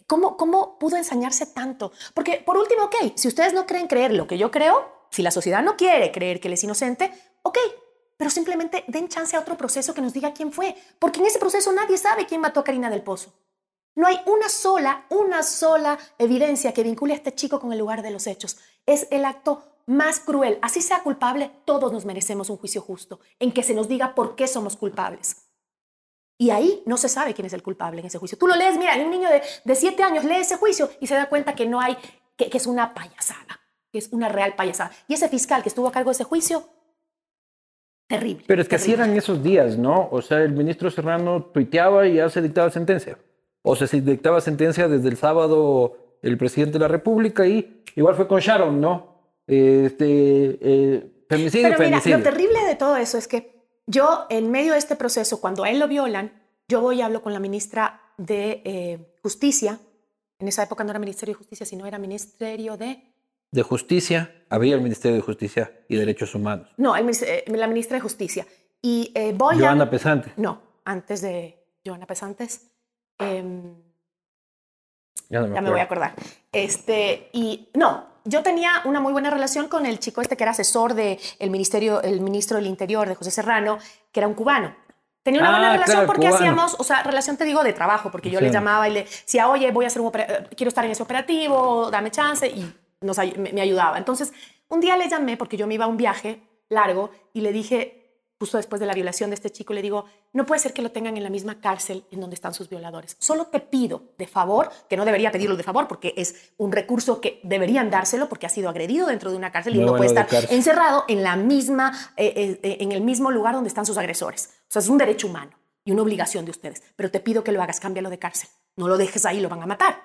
¿cómo, ¿Cómo pudo ensañarse tanto? Porque, por último, ok, si ustedes no creen creer lo que yo creo, si la sociedad no quiere creer que él es inocente, ok, pero simplemente den chance a otro proceso que nos diga quién fue, porque en ese proceso nadie sabe quién mató a Karina del Pozo. No hay una sola, una sola evidencia que vincule a este chico con el lugar de los hechos. Es el acto más cruel. Así sea culpable, todos nos merecemos un juicio justo, en que se nos diga por qué somos culpables. Y ahí no se sabe quién es el culpable en ese juicio. Tú lo lees, mira, un niño de, siete años lee ese juicio y se da cuenta que no hay, que, es una payasada, que es una real payasada. Y ese fiscal que estuvo a cargo de ese juicio, terrible. Pero es que así eran esos días, ¿no? O sea, el ministro Serrano tuiteaba y ya se dictaba sentencia. O sea, se dictaba sentencia desde el sábado el presidente de la República y igual fue con Sharon, ¿no? Este, eh, femicidio, Pero mira, lo terrible de todo eso es que yo, en medio de este proceso, cuando a él lo violan, yo voy y hablo con la ministra de eh, Justicia. En esa época no era Ministerio de Justicia, sino era Ministerio de... De Justicia, había el Ministerio de Justicia y Derechos Humanos. No, eh, la ministra de Justicia. Y eh, voy Joana Pesante. No, antes de Joana Pesantes. Em, ya, no me, ya me voy a acordar. Este, y no, yo tenía una muy buena relación con el chico este que era asesor del ministerio, el ministro del Interior, de José Serrano, que era un cubano. Tenía una buena ah, relación porque hacíamos, o sea, relación te digo de trabajo, porque yo le llamaba y le decía, oye, voy a hacer un quiero estar en ese operativo, dame chance, y nos, me, me ayudaba. Entonces, un día le llamé porque yo me iba a un viaje largo y le dije, justo después de la violación de este chico, le digo, no puede ser que lo tengan en la misma cárcel en donde están sus violadores. Solo te pido de favor, que no debería pedirlo de favor porque es un recurso que deberían dárselo porque ha sido agredido dentro de una cárcel y no, puede estar encerrado en la misma, eh, eh, eh, en el mismo lugar donde están sus agresores. O sea, es un derecho humano y una obligación de ustedes. Pero te pido que lo hagas, cámbialo de cárcel. No lo dejes ahí, lo van a matar.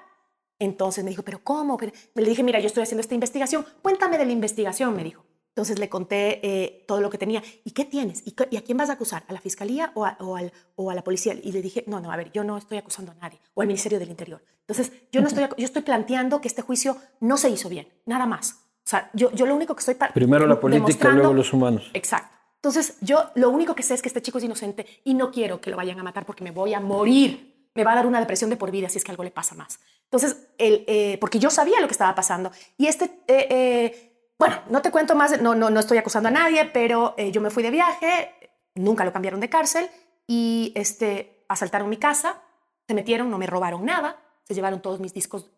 Entonces me dijo, pero ¿cómo? Le dije, mira, yo estoy haciendo esta investigación. Cuéntame de la investigación, me dijo. Entonces le conté eh, todo lo que tenía. ¿Y qué tienes? ¿Y, a quién vas a acusar? ¿A la fiscalía o a, o, al, o a, la policía? Y le dije, no, no, a ver, yo no estoy acusando a nadie. O al Ministerio del Interior. Entonces, yo, no estoy, yo estoy planteando que este juicio no se hizo bien, nada más. O sea, yo, yo lo único que estoy... Primero la política, luego los humanos. Exacto. Entonces, yo lo único que sé es que este chico es inocente y no quiero que lo vayan a matar porque me voy a morir. Me va a dar una depresión de por vida si es que algo le pasa más. Entonces, el, eh, porque yo sabía lo que estaba pasando. Y este... Eh, bueno, no te cuento más, no, no, no estoy acusando a nadie, pero eh, yo me fui de viaje, nunca lo cambiaron de cárcel y este, asaltaron mi casa, se metieron, no me robaron nada, se llevaron todos mis discos,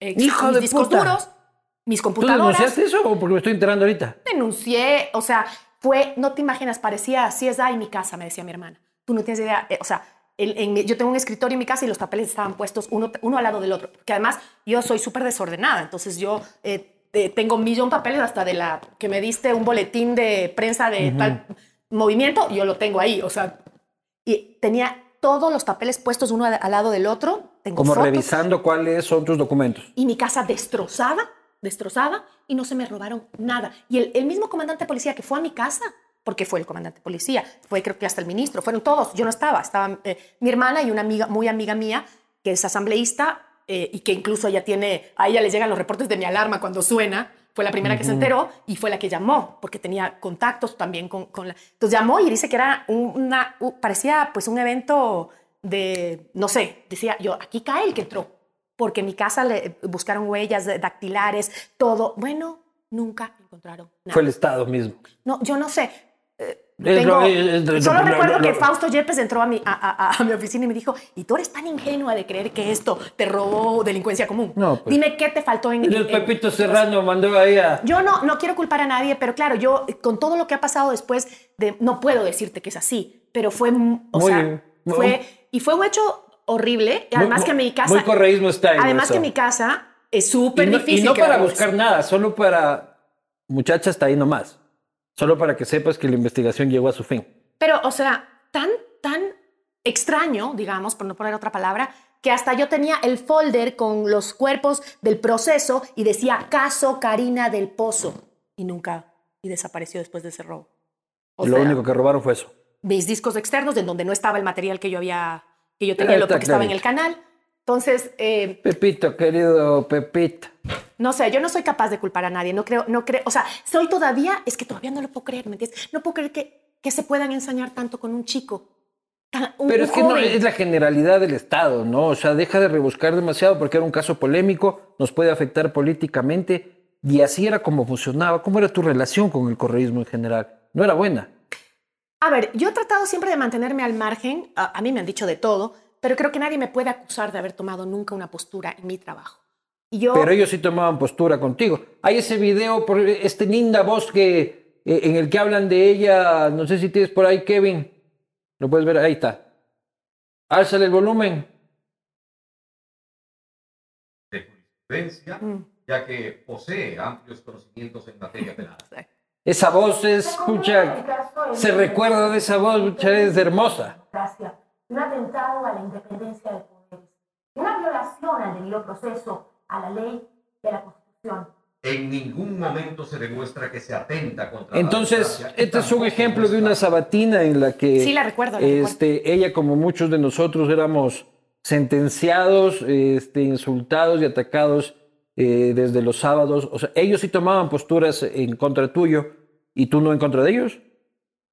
eh, mis discos duros, mis computadoras. ¿Tú denunciaste eso o porque me estoy enterando ahorita? Denuncié, o sea, fue, no te imaginas, parecía así es ahí mi casa, me decía mi hermana. Tú no tienes idea, eh, o sea, yo tengo un escritorio en mi casa y los papeles estaban puestos uno, uno al lado del otro, que además yo soy súper desordenada, entonces yo tengo un millón de papeles hasta de la que me diste un boletín de prensa de tal movimiento, yo lo tengo ahí, o sea, y tenía todos los papeles puestos uno al, lado del otro. Tengo Como revisando cuáles son tus documentos. Y mi casa destrozada, destrozada, y no se me robaron nada. Y el, mismo comandante de policía que fue a mi casa, porque fue el comandante de policía, fue creo que hasta el ministro, fueron todos, yo no estaba, estaba eh, mi hermana y una amiga, muy amiga mía, que es asambleísta, eh, y que incluso ella tiene, a ella le llegan los reportes de mi alarma cuando suena, fue la primera que se enteró y fue la que llamó, porque tenía contactos también con, con la... Entonces llamó y dice que era una, parecía pues un evento de, no sé, decía yo, aquí cae el que entró, porque en mi casa le buscaron huellas dactilares, todo. Bueno, nunca encontraron nada. Fue el Estado mismo. No, yo no sé. Solo recuerdo que Fausto Yepes entró a mi, a, mi, oficina y me dijo, y tú eres tan ingenua de creer que esto te robó delincuencia común. No, pues. Dime qué te faltó en... El Pepito Serrano mandó ahí a... Yo no, no quiero culpar a nadie, pero claro, yo con todo lo que ha pasado después, de, no puedo decirte que es así, pero fue... O sea, fue... Y fue un hecho horrible, además que mi casa... Muy correísmo está Además que mi casa es súper difícil. Y no para buscar nada, solo para... Muchacha está ahí nomás. Solo para que sepas que la investigación llegó a su fin. Pero, o sea, tan, tan extraño, digamos, por no poner otra palabra, que hasta yo tenía el folder con los cuerpos del proceso y decía caso Karina del Pozo. Y nunca, y desapareció después de ese robo. lo único que robaron fue eso. Mis discos externos, en donde no estaba el material que yo había, que yo tenía, lo que estaba en el canal. Entonces. Eh, Pepito, querido Pepito. No sé, yo no soy capaz de culpar a nadie. No creo, no creo. O sea, soy todavía, es que todavía no lo puedo creer, ¿me entiendes? No puedo creer que, que se puedan ensañar tanto con un chico. Pero es que no es la generalidad del Estado, ¿no? O sea, deja de rebuscar demasiado porque era un caso polémico, nos puede afectar políticamente. Y así era como funcionaba. ¿Cómo era tu relación con el correísmo en general? No era buena. A ver, yo he tratado siempre de mantenerme al margen. a mí me han dicho de todo pero creo que nadie me puede acusar de haber tomado nunca una postura en mi trabajo. Yo, Pero ellos sí tomaban postura contigo. Hay ese video por este linda voz que, eh, en el que hablan de ella. No sé si tienes por ahí, Kevin. Lo puedes ver, ahí está. Álzale el volumen. de jurisprudencia, Mm. ya que posee amplios conocimientos en materia penal. Esa voz es, pucha, se recuerda de esa voz, pucha, es hermosa. democracia, un atentado a la independencia de poderes, una violación al debido proceso, a la ley y a la Constitución. En ningún momento se demuestra que se atenta contra Entonces, la este es un ejemplo de una sabatina en la que Sí, la recuerdo, la recuerdo. este, ella, como muchos de nosotros, éramos sentenciados, este, insultados y atacados eh, desde los sábados. O sea, ellos sí tomaban posturas en contra tuyo y tú no en contra de ellos.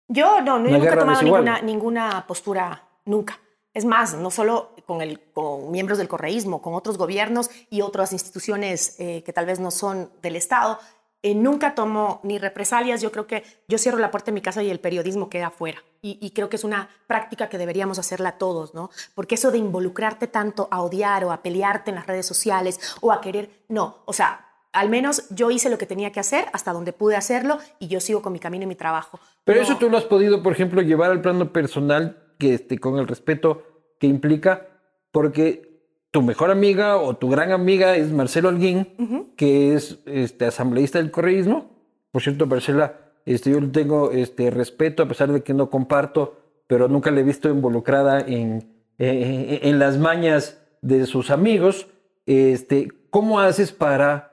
Yo no, no yo nunca he tomado ninguna, ninguna postura, nunca. Es más, no solo con, el, con miembros del correísmo, con otros gobiernos y otras instituciones eh, que tal vez no son del Estado, eh, nunca tomo ni represalias. Yo creo que yo cierro la puerta de mi casa y el periodismo queda afuera. Y, y creo que es una práctica que deberíamos hacerla todos, ¿no? Porque eso de involucrarte tanto a odiar o a pelearte en las redes sociales o a querer, no, o sea, al menos yo hice lo que tenía que hacer hasta donde pude hacerlo y yo sigo con mi camino y mi trabajo. Pero No. eso tú lo has podido, por ejemplo, llevar al plano personal, que este, con el respeto que implica, porque tu mejor amiga o tu gran amiga es Marcelo Alguín, que es este, asambleísta del correísmo. Por cierto, Marcela, este, yo le tengo este, respeto, a pesar de que no comparto, pero nunca le he visto involucrada en, eh, en las mañas de sus amigos. Este, ¿Cómo haces para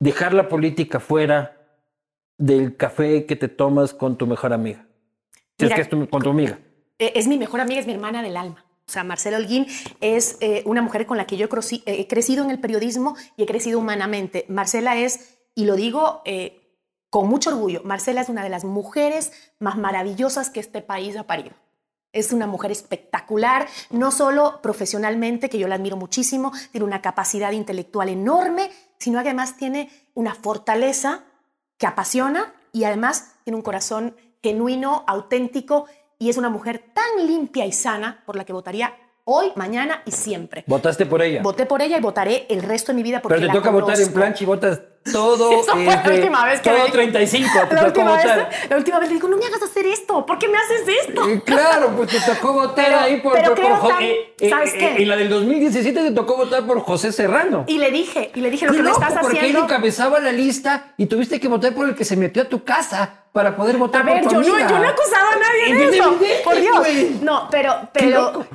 dejar la política fuera del café que te tomas con tu mejor amiga? Si es Mira, que es tu- con tu amiga. Eh, es mi mejor amiga, es mi hermana del alma. O sea, Marcela Holguín es eh, una mujer con la que yo eh, he crecido en el periodismo y he crecido humanamente. Marcela es, y lo digo eh, con mucho orgullo, Marcela es una de las mujeres más maravillosas que este país ha parido. Es una mujer espectacular, no solo profesionalmente, que yo la admiro muchísimo, tiene una capacidad intelectual enorme, sino además tiene una fortaleza que apasiona y además tiene un corazón genuino, auténtico y es una mujer tan limpia y sana por la que votaría hoy, mañana y siempre. Votaste por ella. Voté por ella y votaré el resto de mi vida porque Pero te la toca votar en plancha y votas todo. Esa fue la este, última vez que todo me dijo. 35. Te La tocó última, votar. vez, la última vez le digo, no me hagas hacer esto, ¿por qué me haces esto? Eh, Claro, pues te tocó votar Pero- ahí por, pero por- creo tan- eh, eh, ¿sabes qué? En la del 2017 te tocó votar por José Serrano. Y le dije, y le dije, lo que me loco, estás porque él haciendo... encabezaba la lista y tuviste que votar por el que se metió a tu casa para poder votar A ver, por tu yo no, yo no he acusado a nadie de eso. evidente, Por Dios. No, pero, pero,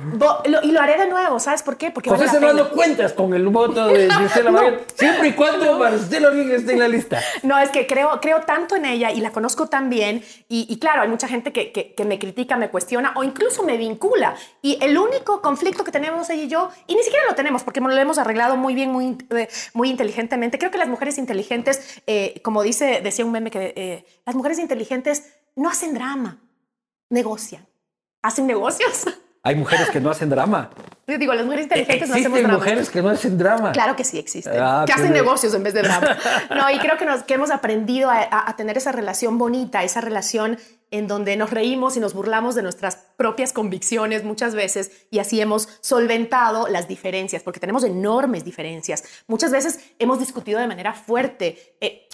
lo- y lo haré de nuevo, ¿sabes por qué? Porque José vale Serrano cuentas con el voto de Gisela No. Siempre y cuando Marcelo Alguín esté en la lista. No, es que creo, creo tanto en ella y la conozco tan bien. Y, y claro, hay mucha gente que, que- que me critica, me cuestiona o incluso me vincula. Y el único conflicto que tenemos ella y yo, y ni siquiera lo tenemos porque lo hemos arreglado muy bien, muy, eh, muy inteligentemente. Creo que las mujeres inteligentes, eh, como dice, decía un meme, que eh, las mujeres inteligentes no hacen drama, negocian. Hacen negocios. Hay mujeres que no hacen drama. Yo digo, las mujeres inteligentes no hacemos Existen drama. mujeres que no hacen drama. Claro que sí existen. Ah, que hacen negocios en vez de drama. No, y creo que, nos, que hemos aprendido a, a- a tener esa relación bonita, esa relación en donde nos reímos y nos burlamos de nuestras propias convicciones muchas veces y así hemos solventado las diferencias, porque tenemos enormes diferencias. Muchas veces hemos discutido de manera fuerte. Eh,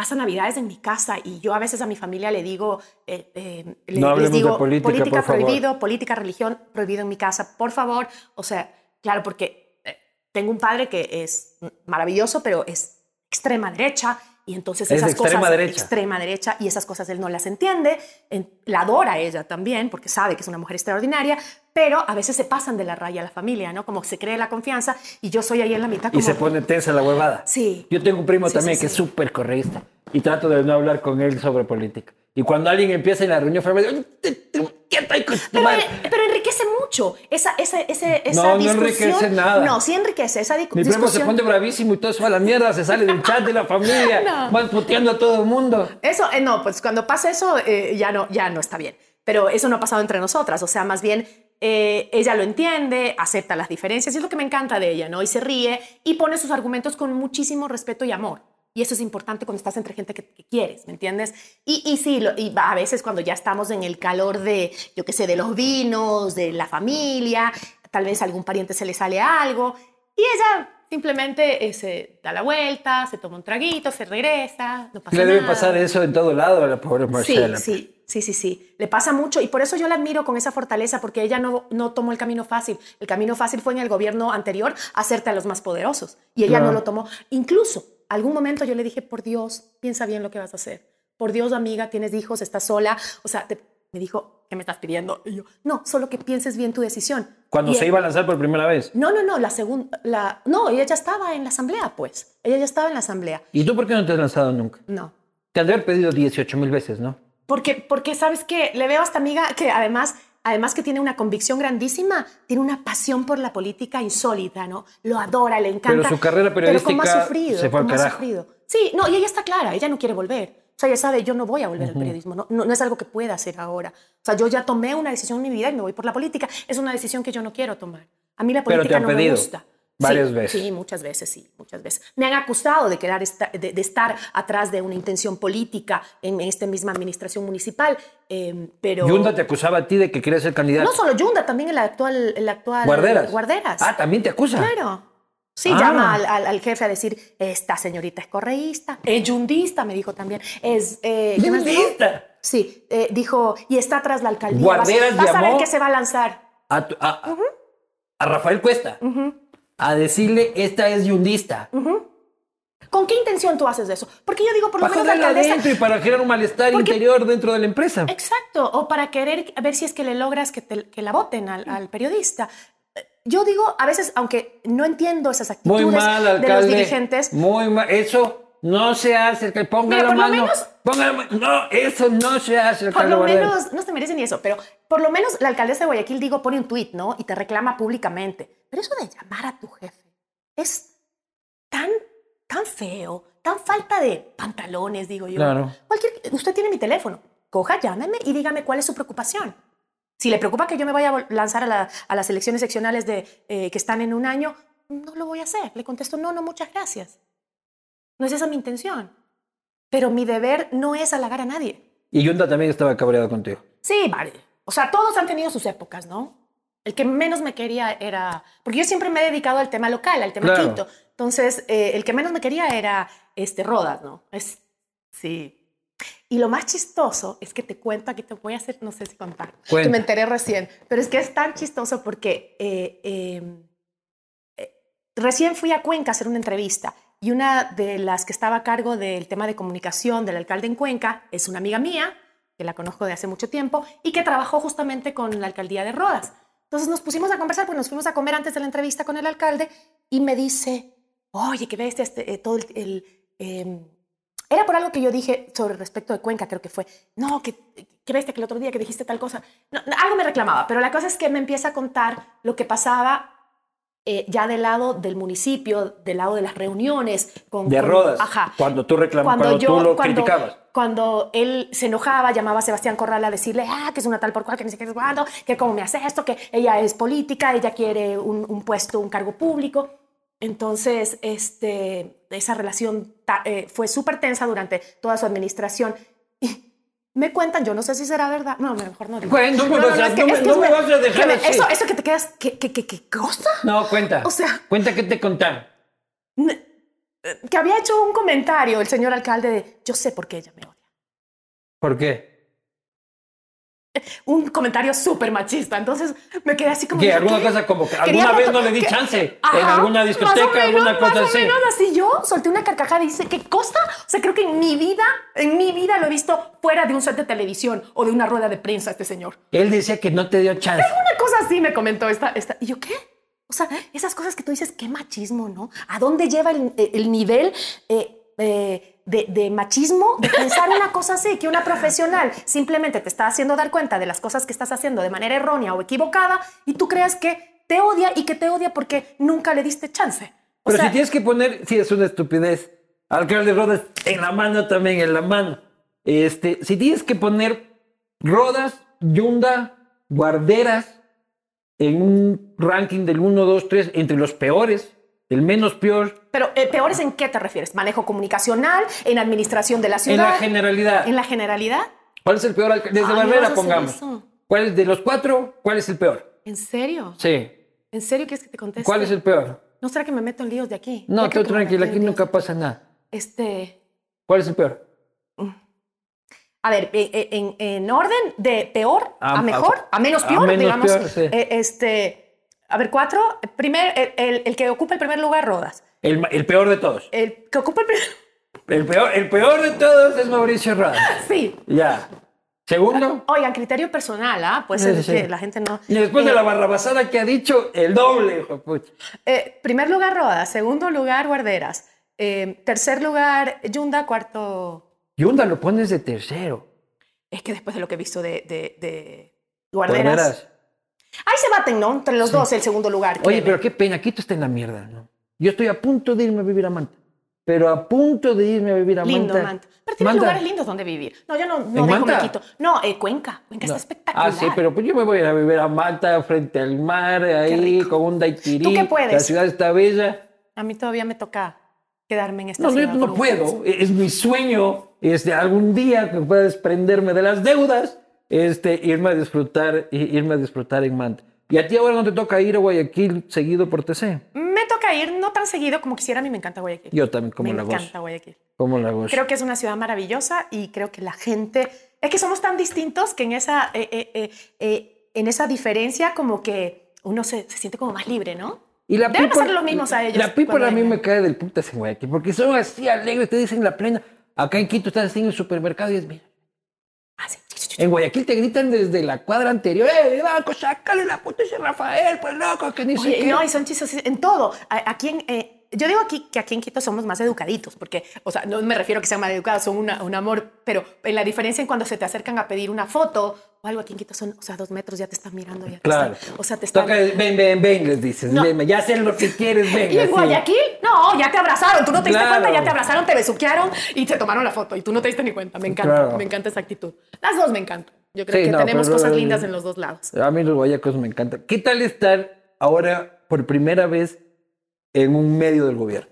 pasa navidades en mi casa y yo a veces a mi familia le digo, eh, eh, le- No les digo, de política, por favor. prohibido, política, religión prohibido en mi casa, por favor. O sea, claro, porque eh, tengo un padre que es maravilloso, pero es extrema derecha y entonces Es esas extrema cosas derecha. extrema derecha y esas cosas él no las entiende, en- la adora ella también porque sabe que es una mujer extraordinaria, pero a veces se pasan de la raya a la familia, ¿no? Como se cree la confianza y yo soy ahí en la mitad Y como se pone tensa la huevada. Sí. Yo tengo un primo Sí, también sí, que es súper correísta y trato de no hablar con él sobre política. Y cuando alguien empieza en la reunión familiar, digo, "Te- te- quieta ahí con tu Pero, madre". pero enriquece mucho esa, esa, ese- esa No, no discusión. enriquece nada. No, sí enriquece esa di- Mi primo discusión. se pone bravísimo y todo va a la mierda, se sale del chat de la familia, No. van puteando a todo el mundo. Eso, eh, no, pues cuando pasa eso eh, ya, no, ya no está bien. Pero eso no ha pasado entre nosotras. O sea, más bien eh, ella lo entiende, acepta las diferencias y es lo que me encanta de ella, ¿no? Y se ríe y pone sus argumentos con muchísimo respeto y amor. Y eso es importante cuando estás entre gente que, que quieres, ¿me entiendes? Y, y sí, lo- y a veces cuando ya estamos en el calor de, yo qué sé, de los vinos, de la familia, tal vez a algún pariente se le sale algo y ella simplemente eh, se da la vuelta, se toma un traguito, se regresa, no pasa Le debe nada. pasar eso en todo lado a la pobre Marcela. Sí, sí, sí, sí, sí. Le pasa mucho y por eso yo la admiro con esa fortaleza, porque ella no, no tomó el camino fácil. El camino fácil fue en el gobierno anterior hacerte a los más poderosos y ella Claro. no lo tomó. Incluso, algún momento yo le dije, por Dios, piensa bien lo que vas a hacer. Por Dios, amiga, tienes hijos, estás sola. O sea, te- me dijo, ¿qué me estás pidiendo? Y yo, no, solo que pienses bien tu decisión. Cuando Y se él- iba a lanzar por primera vez. No, no, no, la segunda, la, no, ella ya estaba en la asamblea, pues. Ella ya estaba en la asamblea. ¿Y tú por qué no te has lanzado nunca? No, Te han de haber pedido 18 mil veces, ¿no? Porque, porque sabes que le veo a esta amiga que además, además que tiene una convicción grandísima, tiene una pasión por la política insólita, ¿no? Lo adora, le encanta. Pero su carrera Pero cómo ha periodística sufrido, se fue al cómo ha sufrido. Sí, no, y ella está clara, ella no quiere volver. O sea, ella sabe, yo no voy a volver al periodismo, no, no, no es algo que pueda hacer ahora. O sea, yo ya tomé una decisión en mi vida y me voy por la política. Es una decisión que yo no quiero tomar. A mí la Pero política no pedido me gusta. Varias Sí, veces. Sí, muchas veces, sí, muchas veces. Me han acusado de, quedar esta- de, de estar atrás de una intención política en esta misma administración municipal, eh, pero... Yunda te acusaba a ti de que querías ser candidato. No solo Yunda, también el actual... El actual Guarderas. Guarderas. Ah, también te acusa. Claro. Sí, Ah. llama al, al- al jefe a decir, esta señorita es correísta, es yundista, me dijo también. Es, eh. Yundista. Sí, eh, dijo, y está atrás la alcaldía. Guarderas vas, vas a ver que se va a lanzar. A, tu- a- a Rafael Cuesta. A decirle, esta es yundista. ¿Con qué intención tú haces eso? Porque yo digo, por lo Para menos la alcaldesa... y para generar un malestar Porque- interior dentro de la empresa. Exacto, o para querer ver si es que le logras que, te- que la voten al, al periodista. Yo digo, a veces, aunque no entiendo esas actitudes mal, de los dirigentes, Muy mal. Eso no se hace. Que ponga Mira, la por lo mano. menos- mano. No, eso no se hace, por lo menos, no se merece ni eso, pero por lo menos la alcaldesa de Guayaquil, digo, pone un tuit, ¿no? Y te reclama públicamente. Pero eso de llamar a tu jefe es tan, tan feo, tan falta de pantalones, digo yo. Claro. Cualquier, usted tiene mi teléfono. Coja, llámeme y dígame cuál es su preocupación. Si le preocupa que yo me vaya a lanzar a, la- a las elecciones seccionales de, eh, que están en un año, no lo voy a hacer. Le contesto, no, no, muchas gracias. No es esa mi intención. Pero mi deber no es halagar a nadie. Y Yunda también estaba cabreado contigo. Sí, vale. O sea, todos han tenido sus épocas, ¿no? El que menos me quería era... Porque yo siempre me he dedicado al tema local, al tema Claro. Quito. Entonces, eh, el que menos me quería era este, Rodas, ¿no? Es, sí. Y lo más chistoso es que te cuento, aquí te voy a hacer, no sé si contar, que me enteré recién, pero es que es tan chistoso porque eh, eh, eh, recién fui a Cuenca a hacer una entrevista y una de las que estaba a cargo del tema de comunicación del alcalde en Cuenca es una amiga mía, que la conozco de hace mucho tiempo y que trabajó justamente con la alcaldía de Rodas. Entonces nos pusimos a conversar, pues nos fuimos a comer antes de la entrevista con el alcalde y me dice, oye, qué bestia, este, eh, todo el... eh, era por algo que yo dije sobre respecto de Cuenca, creo que fue, no, que, que bestia que el otro día que dijiste tal cosa. Algo me reclamaba, pero la cosa es que me empieza a contar lo que pasaba eh, ya del lado del municipio, del lado de las reuniones. Con, De con- Rodas. Ajá. Cuando tú reclamabas, cuando, tú lo cuando, criticabas. cuando él se enojaba, llamaba a Sebastián Corral a decirle, ah, que es una tal por cual, que ni qué es cuándo, que cómo me hace esto, que ella es política, ella quiere un, un puesto, un cargo público. Entonces, este, esa relación ta- eh, fue súper tensa durante toda su administración. Y me cuentan, yo no sé si será verdad. No, mejor no digo. Bueno, no me vas a- es que- no me- es que no es me ver- vas a dejar que me- así. Eso, eso que te quedas, ¿qué, qué, qué, qué cosa? No, cuenta. O sea- Cuenta que te contaron. Que había hecho un comentario el señor alcalde de, yo sé por qué ella me odia. ¿Por qué? Un comentario súper machista. Entonces me quedé así como. ¿qué? ¿Alguna cosa como que alguna vez no le di chance? en alguna discoteca, menos, alguna cosa así. o menos así. Yo solté una carcajada y dice, ¿qué cosa? O sea, creo que en mi vida, en mi vida lo he visto fuera de un set de televisión o de una rueda de prensa este señor. Él decía que no te dio chance. Una cosa así me comentó esta, esta. ¿Y yo qué? O sea, esas cosas que tú dices, qué machismo, ¿no? ¿A dónde lleva el, el nivel eh, eh, de, de machismo de pensar una cosa así? Que una profesional simplemente te está haciendo dar cuenta de las cosas que estás haciendo de manera errónea o equivocada y tú creas que te odia y que te odia porque nunca le diste chance. O Pero sea, si tienes que poner, sí, es una estupidez. Alcalde Rodas, en la mano también, en la mano. Este, si tienes que poner Rodas, Yunda, Guarderas en un ranking del 1, 2, 3, entre los peores, el menos peor, pero eh, peores en qué te refieres? ¿Manejo comunicacional? ¿En administración de la en ciudad? la generalidad. ¿En la generalidad? ¿Cuál es el peor alcalde? Desde Ay, Barbera, a pongamos. eso. ¿Cuál es de los cuatro? ¿Cuál es el peor? ¿En serio? Sí. ¿En serio quieres que te conteste? ¿Cuál es el peor? ¿No será que me meto en líos de aquí? No, tú tranquila, aquí en nunca pasa nada. Este... ¿Cuál es el peor? A ver, eh, eh, en, en orden de peor A- a, mejor, a- a, menos a peor, menos digamos. peor, sí. eh, este, a ver, cuatro. Primer, el, el- el que ocupa el primer lugar, Rodas. El, el peor de todos. El que ocupa el primer... El peor, el peor de todos es Mauricio Rada. Sí. Ya. Segundo. Oigan, criterio personal, ¿ah? Puede Sí, que la gente no... Y después de Eh, la barrabasada que ha dicho, el doble, hijo eh, primer lugar, Rodas. Segundo lugar, Guarderas. Eh, tercer lugar, Yunda. Cuarto... Yunda lo pones de tercero. Es que después de lo que he visto de, de, de Guarderas... Guarderas. Ahí se baten, ¿no? Entre los dos el segundo lugar. Oye, créeme. pero qué pena, Quito está en la mierda, ¿no? Yo estoy a punto de irme a vivir a Manta. Pero a punto de irme a vivir a Lindo, Manta. Manta. Pero tiene Manta. lugares lindos donde vivir. No, yo no, no ¿En dejo Manta? me quito. No, eh, Cuenca. Cuenca No. está espectacular. Ah, sí, pero pues yo me voy a ir a vivir a Manta, frente al mar, ahí, con un daiquirí. ¿Tú qué puedes? La ciudad está bella. A mí todavía me toca quedarme en esta No, no, ciudad yo por no puedo. Es mi sueño, este, algún día que pueda desprenderme de las deudas, este, irme a disfrutar, irme a disfrutar en Manta. Y a ti ahora no te toca ir a Guayaquil seguido por TC. Me toca ir, no tan seguido como quisiera. A mí me encanta Guayaquil. Yo también, como me la encanta gozo. Guayaquil. Como la gozo. Creo que es una ciudad maravillosa y creo que la gente... Es que somos tan distintos que en esa, eh, eh, eh, en esa diferencia como que uno se, se siente como más libre, ¿no? Y la Deben people- pasar los mismos a ellos La people a mí me cae del putas en Guayaquil, porque son así alegres, te dicen la plena. Acá en Quito estás así en el supermercado y es, mira. En Guayaquil te gritan desde la cuadra anterior, ¡eh, Banco, sácale la puta ese Rafael, pues loco, que ni sé Oye, qué". no, y son chistosos en todo. Aquí en, eh, yo digo aquí que aquí en Quito somos más educaditos, porque, o sea, no me refiero a que sean mal educados, son una- un amor, pero en la diferencia en cuando se te acercan a pedir una foto o algo aquí en Quito son, o sea, dos metros ya te están mirando. Ya te Claro. están- o sea, te están... Toca, ven, ven, ven, les dices, No. ven, ya sé lo que quieres, ven. Y en. Guayaquil, no, ya te abrazaron, tú no te diste cuenta, ya te abrazaron, te besuquearon y te tomaron la foto y tú no te diste ni cuenta. Me encanta, Claro. me encanta esa actitud. Las dos me encantan. Yo creo Sí, que no, tenemos pero- cosas lindas en los dos lados. A mí los guayacos me encantan. ¿Qué tal estar ahora por primera vez en un medio del gobierno?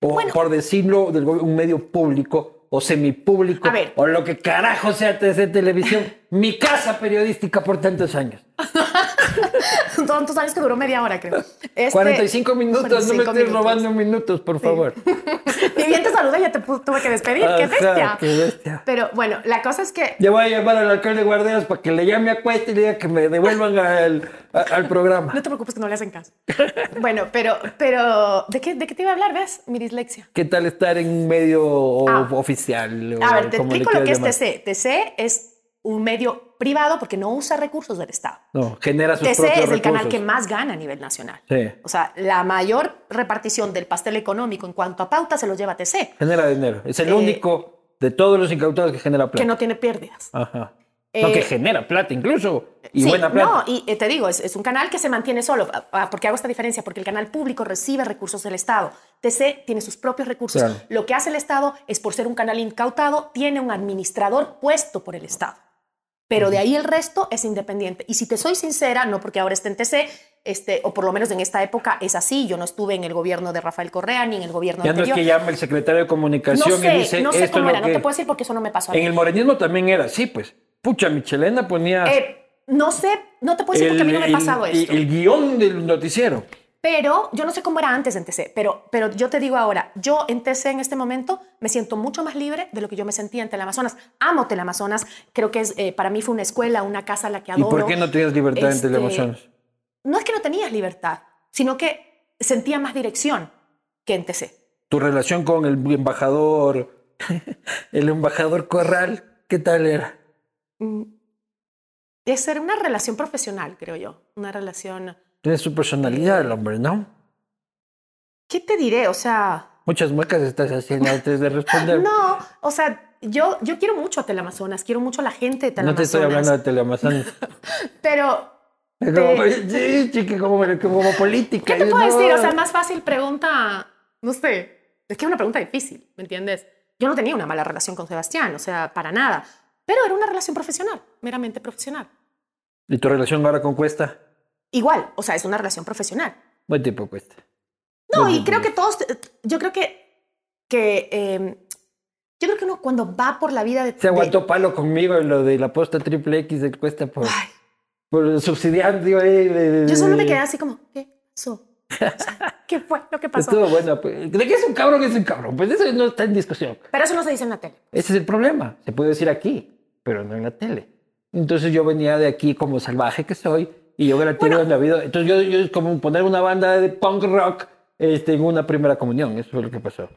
O Bueno. por decirlo, del un medio público o semipúblico o lo que carajo sea TC Televisión. mi casa periodística por tantos años. Tantos años que duró media hora, creo. Este, 45 minutos, no me 45 estés minutos. robando minutos, por favor. Ni bien te saluda, ya te tuve que despedir. ¡Qué Ajá, bestia! qué bestia. Pero bueno, la cosa es que Ya voy a llamar al alcalde de Guarderas para que le llame a Cuesta y le diga que me devuelvan al, al programa. no te preocupes que no le hacen caso. bueno, pero, pero ¿de qué, ¿de qué te iba a hablar? ¿Ves? Mi dislexia. ¿Qué tal estar en un medio Ah. oficial? A ver, te explico lo que es? TC. TC es un medio privado porque no usa recursos del Estado. No, genera sus TC propios es el canal que más gana a nivel nacional. Sí. O sea, la mayor repartición del pastel económico en cuanto a pauta se lo lleva TC, Genera dinero. Es el Eh, único de todos los incautados que genera plata. que no tiene pérdidas. Ajá. Eh, no, que genera plata incluso. Y Sí, buena plata. No, y eh, te digo, es, es un canal que se mantiene solo. Ah, ah, ¿Por qué hago esta diferencia? Porque el canal público recibe recursos del Estado. TC tiene sus propios recursos. Claro. Lo que hace el Estado es, por ser un canal incautado, tiene un administrador puesto por el Estado. Pero de ahí el resto es independiente. Y si te soy sincera, no porque ahora esté en TC, este, o por lo menos en esta época es así. Yo no estuve en el gobierno de Rafael Correa ni en el gobierno ya no es que llama el secretario de comunicación no sé, y dice no sé esto cómo era, no te puedo decir porque eso no me pasó a mí. En el morenismo también era así, pues. Pucha, Michelena ponía Eh, no sé, no te puedo decir porque a mí no me ha pasado el- esto. el guion del noticiero. Pero yo no sé cómo era antes en TC, pero, pero yo te digo ahora, yo en TC en este momento me siento mucho más libre de lo que yo me sentía en Teleamazonas. Amo Teleamazonas, creo que es, eh, para mí fue una escuela, una casa a la que ¿Y adoro. por qué no tenías libertad Este, en Televisiones? No es que no tenías libertad, sino que sentía más dirección que en TC. Tu relación con el embajador, el embajador Corral, ¿qué tal era? Mm, Es ser una relación profesional, creo yo, una relación... Tiene su personalidad el hombre, ¿no? ¿Qué te diré? O sea, Muchas muecas estás haciendo antes de responder. no, o sea, yo, yo quiero mucho a Teleamazonas, quiero mucho a la gente de No te Teleamazonas. estoy hablando de Teleamazonas. Pero Como, Te- sí, chiqui, como, como política. ¿Qué te puedo no. decir? O sea, más fácil pregunta, no sé, es que es una pregunta difícil, ¿me entiendes? Yo no tenía una mala relación con Sebastián, o sea, para nada, pero era una relación profesional, meramente profesional. ¿Y tu relación ahora con Cuesta? Igual, o sea, es una relación profesional. Buen tipo Cuesta. No, Buen y creo que todos, yo creo que, que eh, yo creo que uno cuando va por la vida de... Se de- aguantó palo conmigo en lo de la posta triple X del Cuesta por... Ay, por subsidiando. eh, Yo solo me quedé así como, ¿qué pasó? O sea, ¿Qué fue lo que pasó? Estuvo bueno. pues, ¿De qué es un cabrón? Es un cabrón. Pues eso no está en discusión. Pero eso no se dice en la tele. Ese es el problema. Se puede decir aquí, pero no en la tele. Entonces yo venía de aquí como salvaje que soy y yo gratuito Bueno. en la vida. Entonces yo, yo es como poner una banda de punk rock este, en una primera comunión. Eso fue lo que pasó.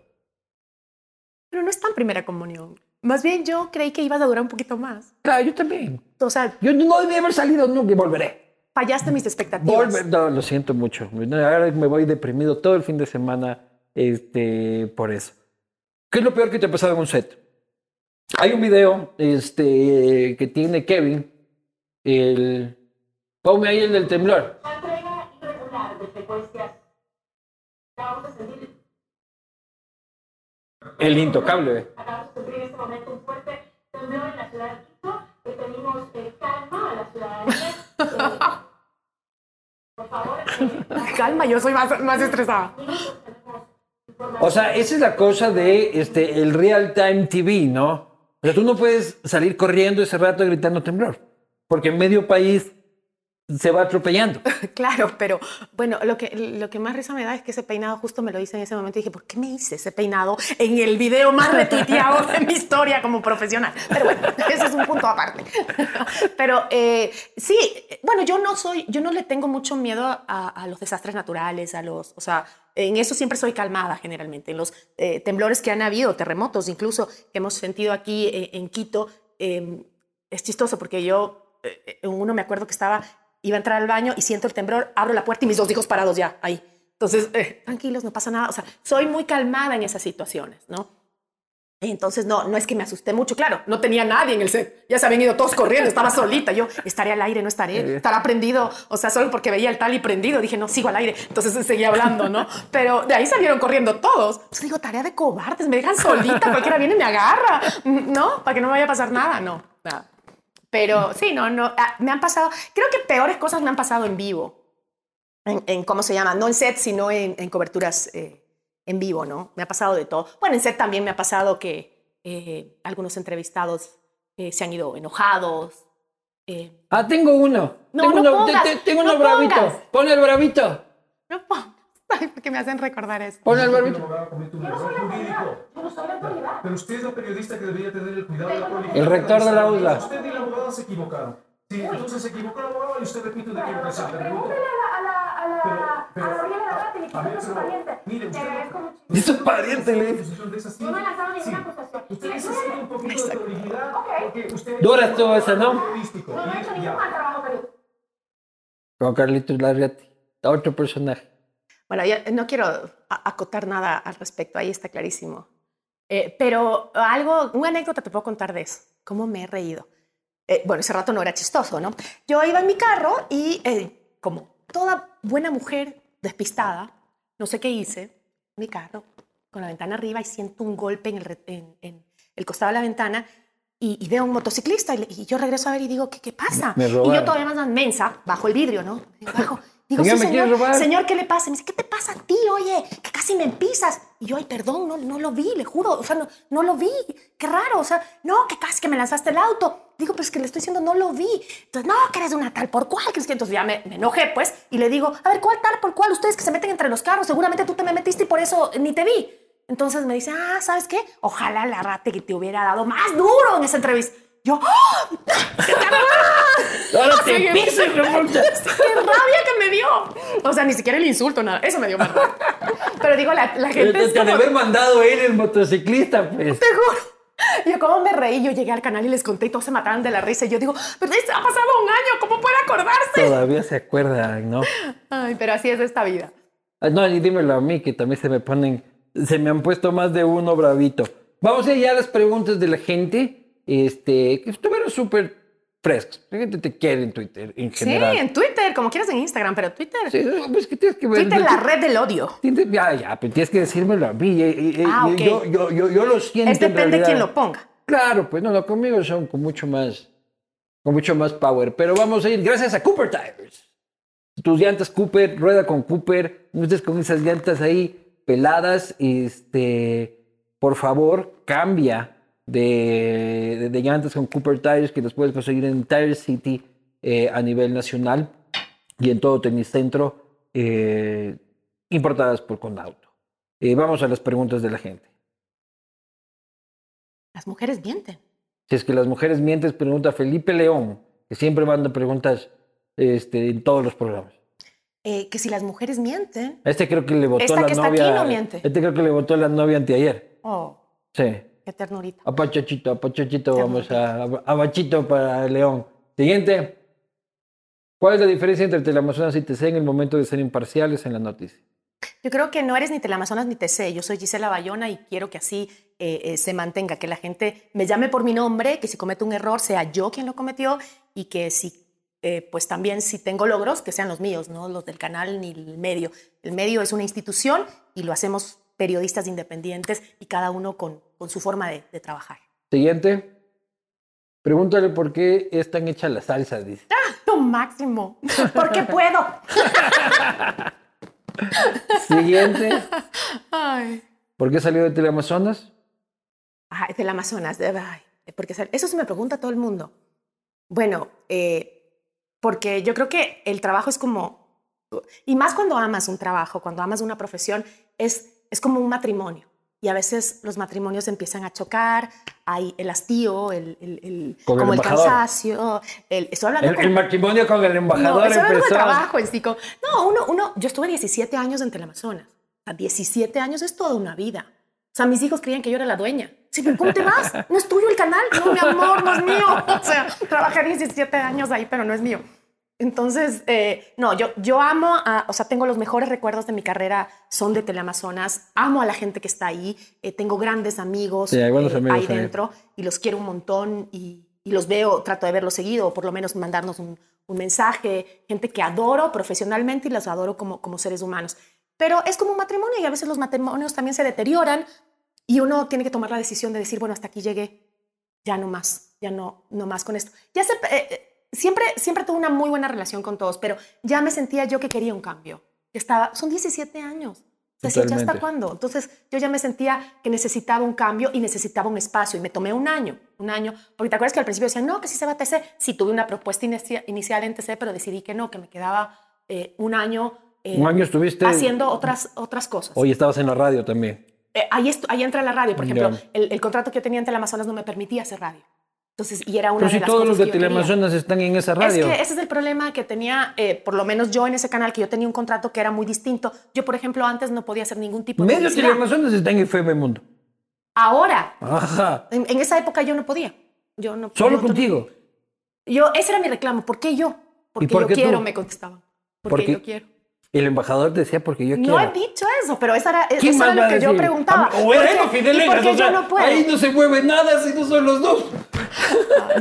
Pero no es tan primera comunión. Más bien yo creí que ibas a durar un poquito más. Claro, yo también. O sea, Yo no debí haber salido nunca y volveré. fallaste mis expectativas. Volver, no, lo siento mucho. Ahora me voy deprimido todo el fin de semana este, por eso. ¿Qué es lo peor que te ha pasado en un set? Hay un video este, que tiene Kevin. El... Ponme ahí el del temblor. La entrega irregular de frecuencias. Acabamos de sentir, El intocable. eh. acabamos de sentir en este momento un fuerte temblor en la ciudad de Quito. Le pedimos eh, calma a la ciudadanía. Eh, por favor, eh, Calma, yo soy más, más estresada. O sea, esa es la cosa de este, el real time TV, ¿no? O sea, tú no puedes salir corriendo ese rato gritando temblor. Porque en medio país se va atropellando. Claro, pero bueno, lo que, lo que más risa me da es que ese peinado justo me lo hice en ese momento y dije, ¿por qué me hice ese peinado en el video más retuiteado de mi historia como profesional? Pero bueno, ese es un punto aparte. Pero eh, sí, bueno, yo no soy, yo no le tengo mucho miedo a, los desastres naturales, a los, o sea, en eso siempre soy calmada generalmente. En los eh, temblores que han habido, terremotos incluso que hemos sentido aquí eh, en Quito, eh, es chistoso porque yo en uno me acuerdo que estaba, iba a entrar al baño y siento el temblor, abro la puerta y mis dos hijos parados ya ahí. Entonces, eh, tranquilos, no pasa nada. O sea, soy muy calmada en esas situaciones, ¿no? Entonces, no, no es que me asusté mucho, claro, no tenía nadie en el set, ya se habían ido todos corriendo, estaba solita, yo estaré al aire, no estaré, estará prendido, o sea, solo porque veía el tal y prendido, dije, no, sigo al aire, entonces seguía hablando, ¿no? Pero de ahí salieron corriendo todos. Pues digo, tarea de cobardes, me dejan solita, cualquiera viene y me agarra, ¿no? Para que no me vaya a pasar nada, no, nada. Pero sí, no, no, ah, me han pasado, creo que peores cosas me han pasado en vivo, en, en ¿cómo se llama? No en set, sino en, en coberturas eh, en vivo, ¿no? Me ha pasado de todo. Bueno, en set también me ha pasado que eh, algunos entrevistados eh, se han ido enojados. eh, Ah, tengo uno. No, tengo no uno, pongas, te- tengo no uno bravito. pongas. Ponle el bravito. no pongas. Ay, porque me hacen recordar eso. Ponle el Un bravito. Pero usted es la periodista que debería tener el cuidado de la colegialidad. El rector de la UDLA. Usted y la abogada se equivocaron. Sí, entonces se equivocó la abogada y usted repite una equivocación. Pregúntele a la, a la, a la, Pero- a es su pariente. mire, usted- agradezco mucho. Su pariente, le de. Yo no he lanzado ninguna Sí. acusación. Usted Y necesita un poquito de credibilidad Ok. porque usted... Dura estuvo esa, ¿no? No, no he hecho ningún mal trabajo, pero Con Carlitos Larriati. Otro personaje. Bueno, ya no quiero a- acotar nada al respecto, ahí está clarísimo. Eh, pero algo, una anécdota te puedo contar de eso, cómo me he reído. Eh, bueno, ese rato no era chistoso, ¿no? Yo iba en mi carro y eh, como toda buena mujer despistada, no sé qué hice, mi carro, con la ventana arriba y siento un golpe en el, en- en el costado de la ventana y, y veo a un motociclista y, le- y yo regreso a ver y digo, ¿qué, qué pasa? Y yo todavía más mensa, bajo el vidrio, ¿no? Bajo, digo, Señor, sí, ¿me quiere señor, robar? señor, ¿qué le pasa? Me dice, ¿qué te pasa a ti? Oye, que casi me pisas. Y yo, ay, perdón, no, no lo vi, le juro. O sea, no, no lo vi. Qué raro. O sea, no, que casi que me lanzaste el auto. Digo, pero es que le estoy diciendo, no lo vi. Entonces, no, que eres una tal por cual. Que entonces ya me, me enojé, pues, y le digo, a ver, ¿cuál tal por cual? Ustedes que se meten entre los carros, seguramente tú te me metiste y por eso ni te vi. Entonces me dice, ah, ¿sabes qué? Ojalá la rata que te hubiera dado más duro en esa entrevista. Yo, ¡ah! Ahora te Oye, piso. ¡Qué rabia que me dio! O sea, ni siquiera el insulto, nada. Eso me dio más rabia. Pero digo, la, la gente Te es te como... haber mandado él el motociclista, pues. Te juro. Yo como me reí, yo llegué al canal y les conté y todos se mataron de la risa. Y yo digo, pero esto ha pasado un año, ¿cómo puede acordarse? Todavía se acuerdan, ¿no? Ay, pero así es esta vida. Ah, No, y dímelo a mí, que también se me ponen, se me han puesto más de uno bravito. Vamos a ir ya a las preguntas de la gente, este, que estuvieron súper frescas. La gente te quiere en Twitter, en Sí, general. en Twitter, como quieras en Instagram, pero Twitter. Sí, pues que tienes que ver. Twitter, la red del odio. Tienes- Ya, ya, pero tienes que decírmelo a mí. eh, eh, Ah, eh, yo, yo, yo, yo lo siento. Es en depende de quién lo ponga. Claro, pues no, no, conmigo son con mucho más, con mucho más power. Pero vamos a ir, gracias a Cooper Tires. Tus llantas Cooper, rueda con Cooper, estés con esas llantas ahí peladas. Este, por favor, cambia de, de- de llantas con Cooper Tires que los puedes conseguir en Tire City eh, a nivel nacional y en todo Teniscentro, eh, importadas por Condauto. Eh, vamos a las preguntas de la gente. Las mujeres mienten. Si es que las mujeres mientes, pregunta Felipe León, que siempre manda preguntas este, en todos los programas. Eh, que si las mujeres mienten. Este creo que le votó Esta la que está aquí novia. no miente. Este creo que le votó la novia anteayer. Oh, Sí. Qué ternurita. A Pachachito, a Pachachito, Te vamos a, a Bachito para León. Siguiente. ¿Cuál es la diferencia entre Teleamazonas y TC en el momento de ser imparciales en la noticia? Yo creo que no eres ni Teleamazonas ni TC. Yo soy Gisela Bayona y quiero que así eh, eh, se mantenga, que la gente me llame por mi nombre, que si cometo un error sea yo quien lo cometió y que si, eh, pues también si tengo logros, que sean los míos, no los del canal ni el medio. El medio es una institución y lo hacemos periodistas independientes y cada uno con, con su forma de, de trabajar. Siguiente. Pregúntale por qué es tan hecha la salsa, dice. Lo máximo, porque puedo. Siguiente. Ay. ¿Por qué salió de Teleamazonas? Ay, del Amazonas, ay, porque eso se me pregunta todo el mundo. Bueno, eh, porque yo creo que el trabajo es como, y más cuando amas un trabajo, cuando amas una profesión, es, es como un matrimonio. Y a veces los matrimonios empiezan a chocar, hay el hastío, el, el- el- el como el, embajador. cansancio. El, estoy hablando El, con- el matrimonio con el no, embajador estoy hablando de empezó. trabajo en sí. con- No, uno, uno, yo estuve 17 años en Teleamazonas. Sea, 17 años es toda una vida. O sea, mis hijos creían que yo era la dueña. Sí, pero ¿cómo te vas? ¿No es tuyo el canal? No, mi amor, no es mío. O sea, trabajé 17 años ahí, pero no es mío. Entonces, eh, no, yo, yo amo, a- o sea, tengo los mejores recuerdos de mi carrera, son de Teleamazonas, amo a la gente que está ahí, eh, tengo grandes amigos, Sí, hay buenos eh, amigos ahí dentro y los quiero un montón y, y los veo, trato de verlos seguido o por lo menos mandarnos un, un mensaje, gente que adoro profesionalmente y los adoro como, como seres humanos. Pero es como un matrimonio y a veces los matrimonios también se deterioran y uno tiene que tomar la decisión de decir, bueno, hasta aquí llegué, ya no más, ya no, no más con esto. Ya se, siempre, siempre tuve una muy buena relación con todos, pero ya me sentía yo que quería un cambio. Estaba, son 17 años. Sea, ¿ya hasta cuándo? Entonces yo ya me sentía que necesitaba un cambio y necesitaba un espacio y me tomé un año, un año, porque te acuerdas que al principio decían, no, que sí se va a TC. Sí, tuve una propuesta inicia- inicial en TC, pero decidí que no, que me quedaba eh, un año, eh, Un año estuviste. haciendo otras, otras cosas. Hoy estabas en la radio también. Eh, ahí, ahí entra la radio, por ejemplo, el, el contrato que yo tenía en Teleamazonas no me permitía hacer radio. Entonces, y era una Pero de si las todos cosas los de. Teleamazonas están en esa Es radio. que ese es el problema que tenía, eh, por lo menos yo en ese canal, que yo tenía un contrato que era muy distinto. Yo, por ejemplo, antes no podía hacer ningún tipo de Medio. Teleamazonas está en FM Mundo. Ahora, Ajá. en, en esa época yo no podía. Yo no Solo yo no- contigo. Yo, ese era mi reclamo. ¿Por qué yo? Porque por yo qué quiero, tú? me contestaban. Porque Porque yo quiero. El embajador decía porque yo No he quiero. dicho eso, pero esa era, ¿Quién eso era lo que yo preguntaba. O ¿Por era qué- Fidel ¿Y por Egas, qué o sea, no puedo? Ahí no se mueve nada si no son los dos.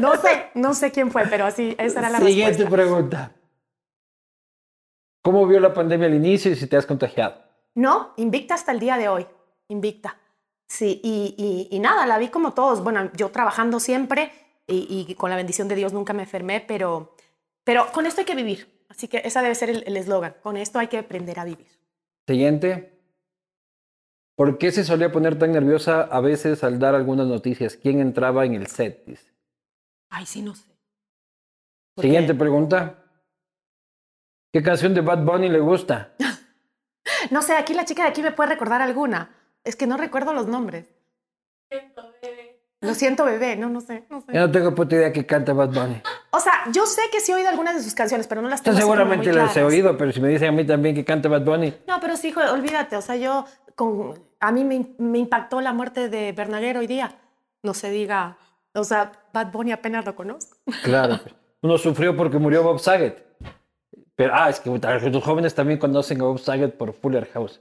No sé, no sé quién fue, pero así, esa era la Siguiente respuesta. pregunta. ¿Cómo vio la pandemia al inicio y si te has contagiado? No, invicta hasta el día de hoy. Invicta. Sí, y, y- y nada, la vi como todos. Bueno, yo trabajando siempre y, y con la bendición de Dios nunca me enfermé, pero, pero con esto hay que vivir. Así que esa debe ser el eslogan. Con esto hay que aprender a vivir. Siguiente. ¿Por qué se solía poner tan nerviosa a veces al dar algunas noticias? ¿Quién entraba en el set? Dice. Ay, sí, no sé. Siguiente pregunta. ¿Qué canción de Bad Bunny le gusta? No sé, aquí la chica de aquí me puede recordar alguna. Es que no recuerdo los nombres. Lo siento, bebé. No, no sé, no sé. Yo no tengo puta idea que canta Bad Bunny. O sea, yo sé que sí he oído algunas de sus canciones, pero no las Yo tengo como seguramente las he oído, pero si me dicen a mí también que canta Bad Bunny, No, pero sí, hijo, olvídate. O sea, yo, con, a mí me, me impactó la muerte de Bernaguer hoy día. No se diga, o sea, Bad Bunny apenas lo conozco. claro. Uno sufrió porque murió Bob Saget. Pero, ah, es que los jóvenes también conocen a Bob Saget por Fuller House.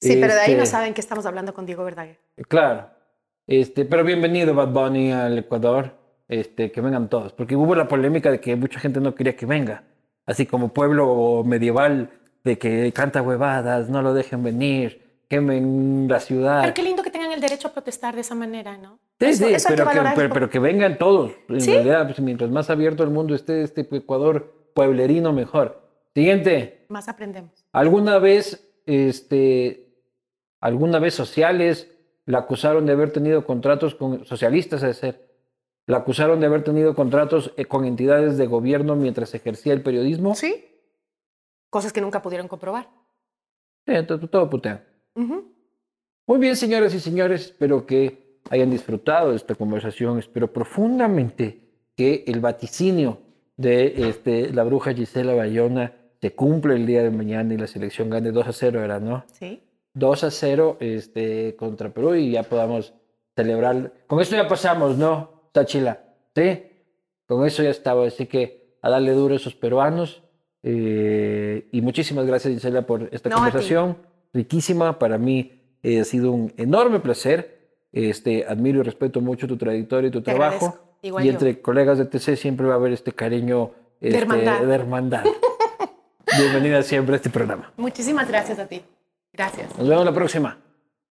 Sí, pero de ahí no Este, saben que estamos hablando con Diego Verdaguer. Claro. Este, pero bienvenido Bad Bunny al Ecuador. Este, que vengan todos. Porque hubo la polémica de que mucha gente no quería que venga. Así como pueblo medieval de que canta huevadas, no lo dejen venir, quemen la ciudad. Pero qué lindo que tengan el derecho a protestar de esa manera, ¿no? Sí, Eso- sí, eso pero, que, pero, pero que vengan todos. En ¿Sí? realidad, pues, mientras más abierto el mundo esté este Ecuador pueblerino, mejor. Siguiente. Más aprendemos. ¿Alguna vez, este, alguna vez sociales la acusaron de haber tenido contratos con socialistas, a ser, La acusaron de haber tenido contratos eh, con entidades de gobierno mientras ejercía el periodismo. Sí. Cosas que nunca pudieron comprobar. Sí, todo, todo putea. Muy bien, señoras y señores, espero que hayan disfrutado de esta conversación. Espero profundamente que el vaticinio de este, la bruja Gisela Bayona se cumpla el día de mañana y la selección gane 2 a 0, era, ¿no? Sí. 2 a 0 este, contra Perú y ya podamos celebrar. Con esto ya pasamos, ¿no? Tachila, ¿sí? Con eso ya estaba, así que a darle duro a esos peruanos. eh, y muchísimas gracias, Gisela, por esta No, conversación riquísima. Para mí eh, ha sido un enorme placer. Este, admiro y respeto mucho tu trayectoria y tu Te trabajo. Igual y yo. entre colegas de TC siempre va a haber este cariño este, hermandad. de hermandad. Bienvenida siempre a este programa. Muchísimas gracias a ti. Gracias. Nos vemos la próxima.